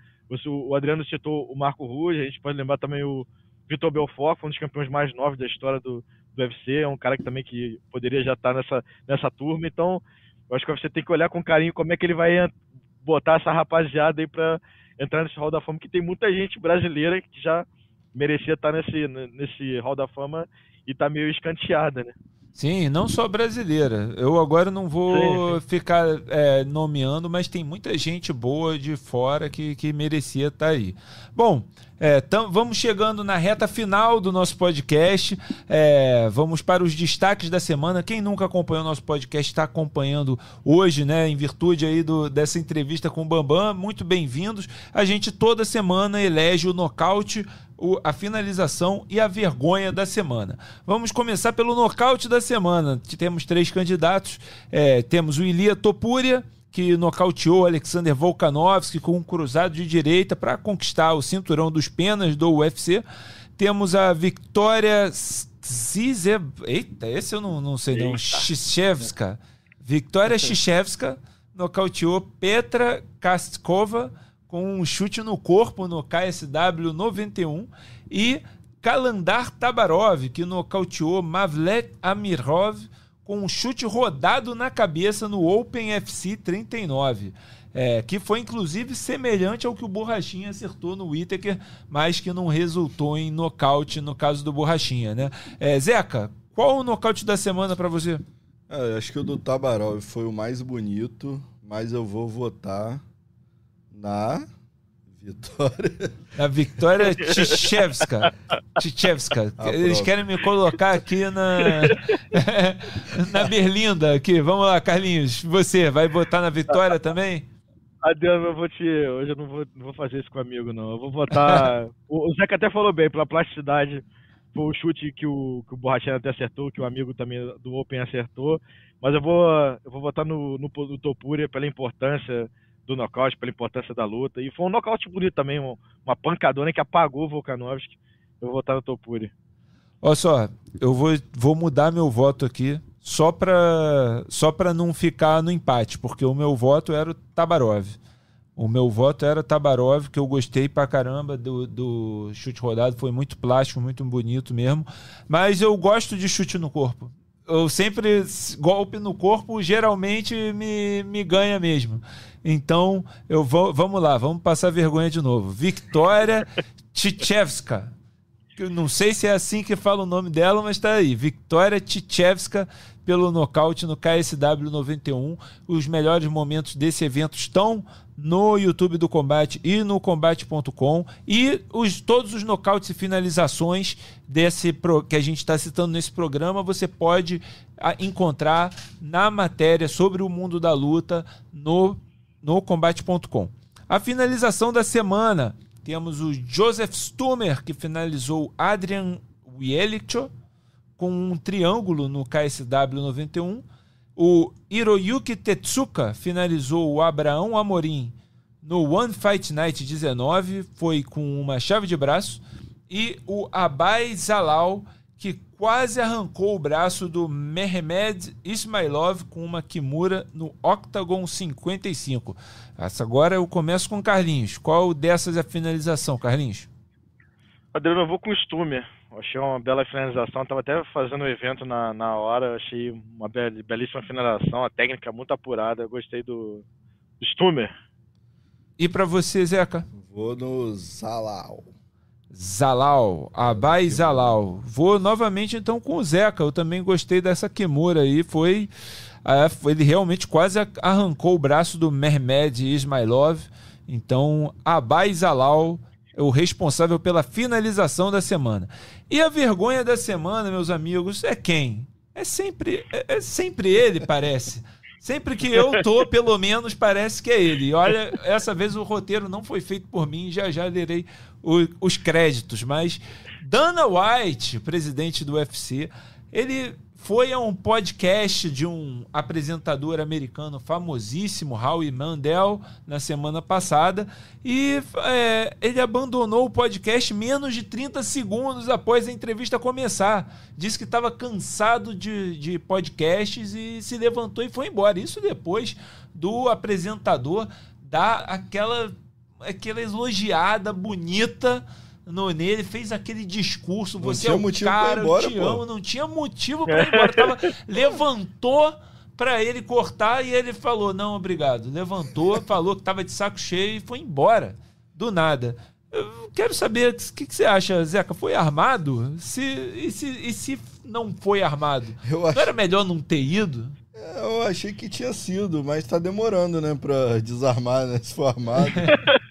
O Adriano citou o Marco Ruas, a gente pode lembrar também o Vitor Belfort, um dos campeões mais novos da história do, do UFC, é um cara que também que poderia já estar nessa, nessa turma, então eu acho que você tem que olhar com carinho como é que ele vai botar essa rapaziada aí para entrar nesse Hall da Fama, que tem muita gente brasileira que já merecia estar nesse, nesse Hall da Fama e tá meio escanteada, né? Sim, não só brasileira. Eu agora não vou sim, ficar é, nomeando, mas tem muita gente boa de fora que, que merecia estar tá aí. Bom, é, tam, vamos chegando na reta final do nosso podcast. É, vamos para os destaques da semana. Quem nunca acompanhou o nosso podcast está acompanhando hoje, né? Em virtude aí do, dessa entrevista com o Bambam. Muito bem-vindos. A gente toda semana elege o nocaute o, a finalização e a vergonha da semana. Vamos começar pelo nocaute da semana. Temos três candidatos. É, temos o Ilia Topuria, que nocauteou Alexander Volkanovski com um cruzado de direita para conquistar o cinturão dos penas do UFC. Temos a Victoria Zize... Eita, esse eu não, não sei não. Shishevska. Victoria Shishevska nocauteou Petra Kastkova com um chute no corpo no KSW 91 e Kalandar Tabarov, que nocauteou Mavlet Amirov com um chute rodado na cabeça no Open FC 39. É, que foi inclusive semelhante ao que o Borrachinha acertou no Whittaker, mas que não resultou em nocaute no caso do Borrachinha, né? É, Zeca, qual o nocaute da semana para você? É, acho que o do Tabarov foi o mais bonito, mas eu vou votar na Vitória. Na Vitória Tchevska. Tchevska. Ah, Eles querem me colocar aqui na na Berlinda aqui. Vamos lá, Carlinhos. Você vai votar na Vitória também? Adriano, eu vou te. Hoje eu não vou, não vou fazer isso com o amigo, não. Eu vou votar. o, Zeca até falou bem, pela plasticidade. Foi o chute que o, que o Borrachino até acertou, que o amigo também do Open acertou. Mas eu vou, eu vou votar no, no, no Topuria pela importância do nocaute, pela importância da luta. E foi um nocaute bonito também, uma, uma pancadona que apagou o Volkanovski. Eu vou votar no Topuria. Olha só, eu vou, vou mudar meu voto aqui só para só pra não ficar no empate, porque o meu voto era o Tabarov. O meu voto era Tabarov, que eu gostei pra caramba do, do chute rodado, foi muito plástico, muito bonito mesmo. Mas eu gosto de chute no corpo. Eu sempre, golpe no corpo, geralmente me, me ganha mesmo. Então, eu vou, vamos lá, vamos passar vergonha de novo. Victoria Tchevska. Não sei se é assim que fala o nome dela, mas tá aí. Victoria Tchevska pelo nocaute no KSW 91. Os melhores momentos desse evento estão no YouTube do Combate e no combate.com e os, todos os nocautes e finalizações desse pro, que a gente está citando nesse programa você pode a, ah, encontrar na matéria sobre o mundo da luta no, no combate.com. A finalização da semana temos o Joseph Stummer que finalizou Adrian Wielicho com um triângulo no KSW 91 o Hiroyuki Tetsuka finalizou o Abraão Amorim no One Fight Night 19, foi com uma chave de braço. E o Abai Zalal, que quase arrancou o braço do Mehmed Ismailov com uma Kimura no Octagon 55. Essa agora eu começo com Carlinhos. Qual dessas é a finalização, Carlinhos? Adriano, eu vou com o Stummer. Achei uma bela finalização. Estava até fazendo o evento na, na hora. Achei uma belíssima finalização. A técnica muito apurada. Eu gostei do, do Stummer. E para você, Zeca? Vou no Zalal. Zalal, Abai Zalal. Vou novamente então com o Zeca. Eu também gostei dessa Kimura aí. Foi. ele realmente quase arrancou o braço do Mehmed Ismailov. Então, Abai Zalal é o responsável pela finalização da semana. E a vergonha da semana, meus amigos, é quem? É sempre, é, é sempre ele, parece. Sempre que eu tô, pelo menos parece que é ele. Olha, essa vez o roteiro não foi feito por mim, já já lerei o, os créditos, mas Dana White, presidente do UFC, ele foi a um podcast de um apresentador americano famosíssimo, Howie Mandel, na semana passada, e é, ele abandonou o podcast menos de 30 segundos após a entrevista começar. Disse que estava cansado de, de podcasts e se levantou e foi embora. Isso depois do apresentador dar aquela, aquela elogiada bonita no, nele, fez aquele discurso, você é o cara, embora, eu te pô. amo, não tinha motivo para ir embora. Tava, levantou para ele cortar e ele falou: "Não, obrigado". Levantou, falou que tava de saco cheio e foi embora. Do nada. Eu quero saber o que, que, você acha, Zeca? Foi armado? Se, e, se, e se não foi armado? Eu não era melhor não ter ido? É, eu achei que tinha sido, mas tá demorando, né, pra desarmar, né? Se for armado.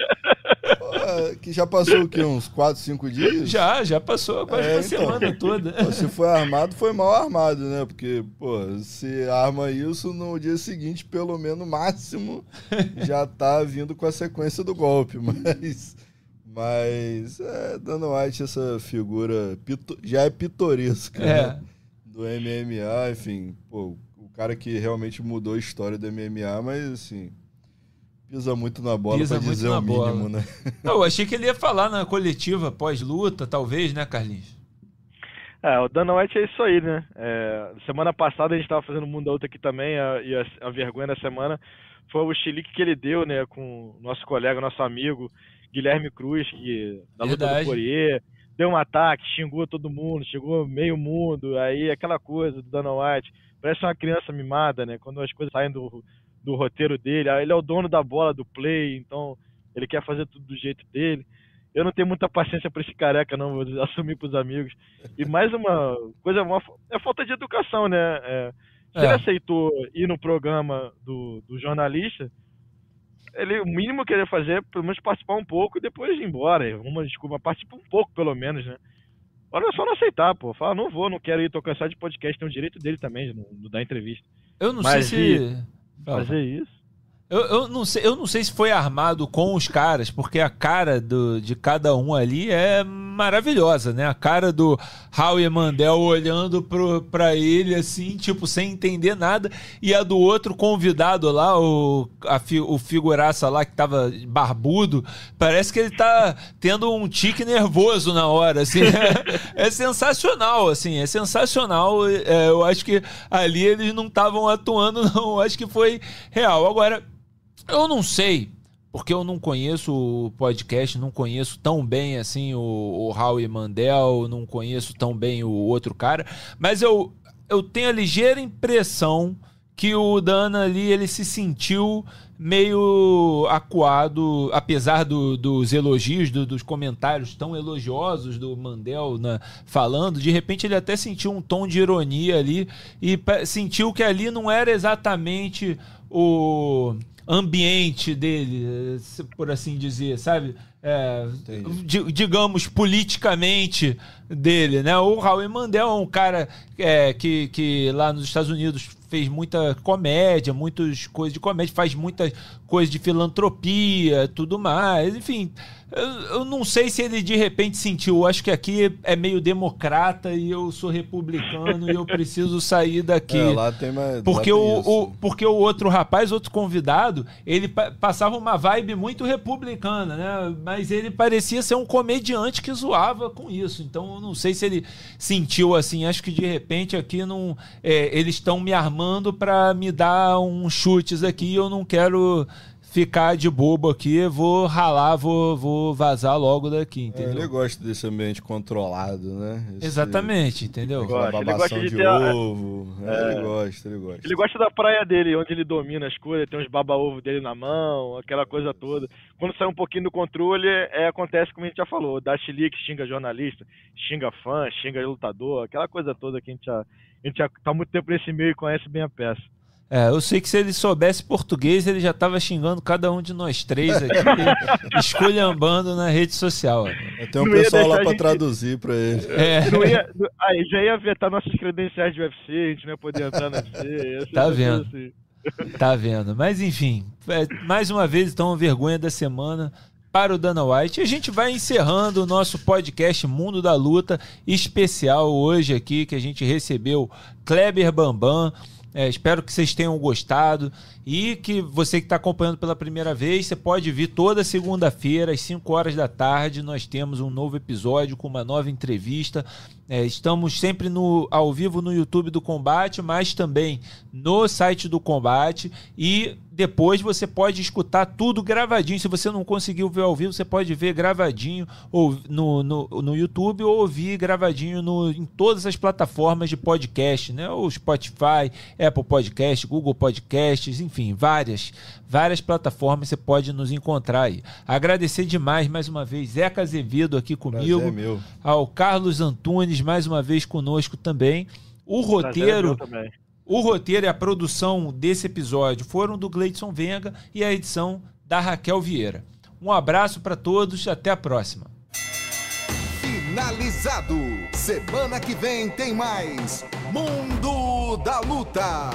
que já passou o quê? Uns 4, 5 dias? Já, já passou quase é, uma então, semana toda. Se foi armado, foi mal armado, né? Porque, pô, se arma isso no dia seguinte, pelo menos máximo, já tá vindo com a sequência do golpe. Mas. Mas. É, Dana White, essa figura pito, já é pitoresca, é. Né? Do MMA, enfim, pô, o cara que realmente mudou a história do MMA, mas assim Pisa muito na bola Pisa pra dizer o mínimo, bola. né? Não, eu achei que ele ia falar na coletiva pós-luta, talvez, né, Carlinhos? É, o Dana White é isso aí, né? É, semana passada a gente estava fazendo o Mundo da Luta aqui também, a, e a, a, vergonha da semana foi o chilique que ele deu, né, com o nosso colega, nosso amigo Guilherme Cruz, que da luta Verdade. do Poirier, deu um ataque, xingou todo mundo, chegou meio mundo, aí aquela coisa do Dana White, parece uma criança mimada, né? Quando as coisas saem do, do roteiro dele. Ah, ele é o dono da bola do play, então ele quer fazer tudo do jeito dele. Eu não tenho muita paciência para esse careca, não, vou assumir para os amigos. E mais uma coisa, uma, é falta de educação, né? É, se é. ele aceitou ir no programa do, do jornalista, ele, o mínimo que ele ia fazer é pelo menos participar um pouco e depois ir embora. Uma desculpa, participa um pouco pelo menos, né? Olha só não aceitar, pô. Fala, não vou, não quero ir, tô cansado de podcast, tem o direito dele também, de não dar entrevista. Eu não Mas sei se fazer isso. Eu, eu, não sei, eu não sei se foi armado com os caras, porque a cara do, de cada um ali é maravilhosa, né? A cara do Howie Mandel olhando pro, pra ele assim, tipo, sem entender nada, e a do outro convidado lá, o, a, o figuraça lá que tava barbudo, parece que ele tá tendo um tique nervoso na hora, assim. É, é sensacional, assim, é sensacional. É, eu acho que ali eles não estavam atuando, não. Eu acho que foi real. Agora eu não sei, porque eu não conheço o podcast, não conheço tão bem assim o, o Howie Mandel, não conheço tão bem o outro cara, mas eu eu tenho a ligeira impressão que o Dana ali ele se sentiu meio acuado, apesar do, dos elogios, do, dos comentários tão elogiosos do Mandel né, falando, de repente ele até sentiu um tom de ironia ali e sentiu que ali não era exatamente o ambiente dele, por assim dizer, sabe? É, digamos, politicamente dele, né? O Raul Mandel é um cara é, que, que lá nos Estados Unidos fez muita comédia, muitas coisas de comédia, faz muita coisa de filantropia, tudo mais, enfim. Eu, eu, não sei se ele de repente sentiu. Acho que aqui é meio democrata e eu sou republicano e eu preciso sair daqui. É, lá tem mais, porque, o, o, porque o outro rapaz, outro convidado, ele passava uma vibe muito republicana, né? Mas ele parecia ser um comediante que zoava com isso. Então eu não sei se ele sentiu assim. Acho que de repente aqui não. É, eles estão me armando para me dar uns chutes aqui eu não quero ficar de bobo aqui, vou ralar, vou, vou vazar logo daqui, é, entendeu? É, ele gosta desse ambiente controlado, né? Esse, Exatamente, entendeu? Ele gosta, ele gosta de, de ter ovo. A... É, ele gosta, ele gosta. Ele gosta da praia dele, onde ele domina as coisas, tem uns baba-ovo dele na mão, aquela coisa toda. Quando sai um pouquinho do controle, é, acontece como a gente já falou, dá chilique, xinga jornalista, xinga fã, xinga lutador, aquela coisa toda que a gente já, a gente já tá muito tempo nesse meio e conhece bem a peça. É, eu sei que se ele soubesse português, ele já estava xingando cada um de nós três aqui, esculhambando na rede social. Tem um pessoal lá para gente... traduzir para ele. É. Não ia... Aí já ia vetar nossas credenciais de UFC, a gente não ia poder entrar no UFC. Tá vendo? Assim. Tá vendo. Mas enfim, é, mais uma vez, então, a vergonha da semana para o Dana White. E a gente vai encerrando o nosso podcast Mundo da Luta especial hoje aqui, que a gente recebeu Kleber Bambam. É, espero que vocês tenham gostado e que você que está acompanhando pela primeira vez, você pode vir toda segunda-feira às 5 horas da tarde. Nós temos um novo episódio com uma nova entrevista. É, estamos sempre no, ao vivo no YouTube do Combate, mas também no site do Combate e depois você pode escutar tudo gravadinho. Se você não conseguiu ver ao vivo, você pode ver gravadinho ou no, no, no YouTube ou ouvir gravadinho no, em todas as plataformas de podcast, né? O Spotify, Apple Podcast, Google Podcasts, enfim, várias, várias plataformas você pode nos encontrar aí. Agradecer demais mais uma vez Zeca Azevedo aqui comigo, Prazer, meu. ao Carlos Antunes mais uma vez conosco também. O roteiro o roteiro e a produção desse episódio foram do Gleidson Venga e a edição da Raquel Vieira. Um abraço para todos, até a próxima. Finalizado. Semana que vem tem mais Mundo da Luta.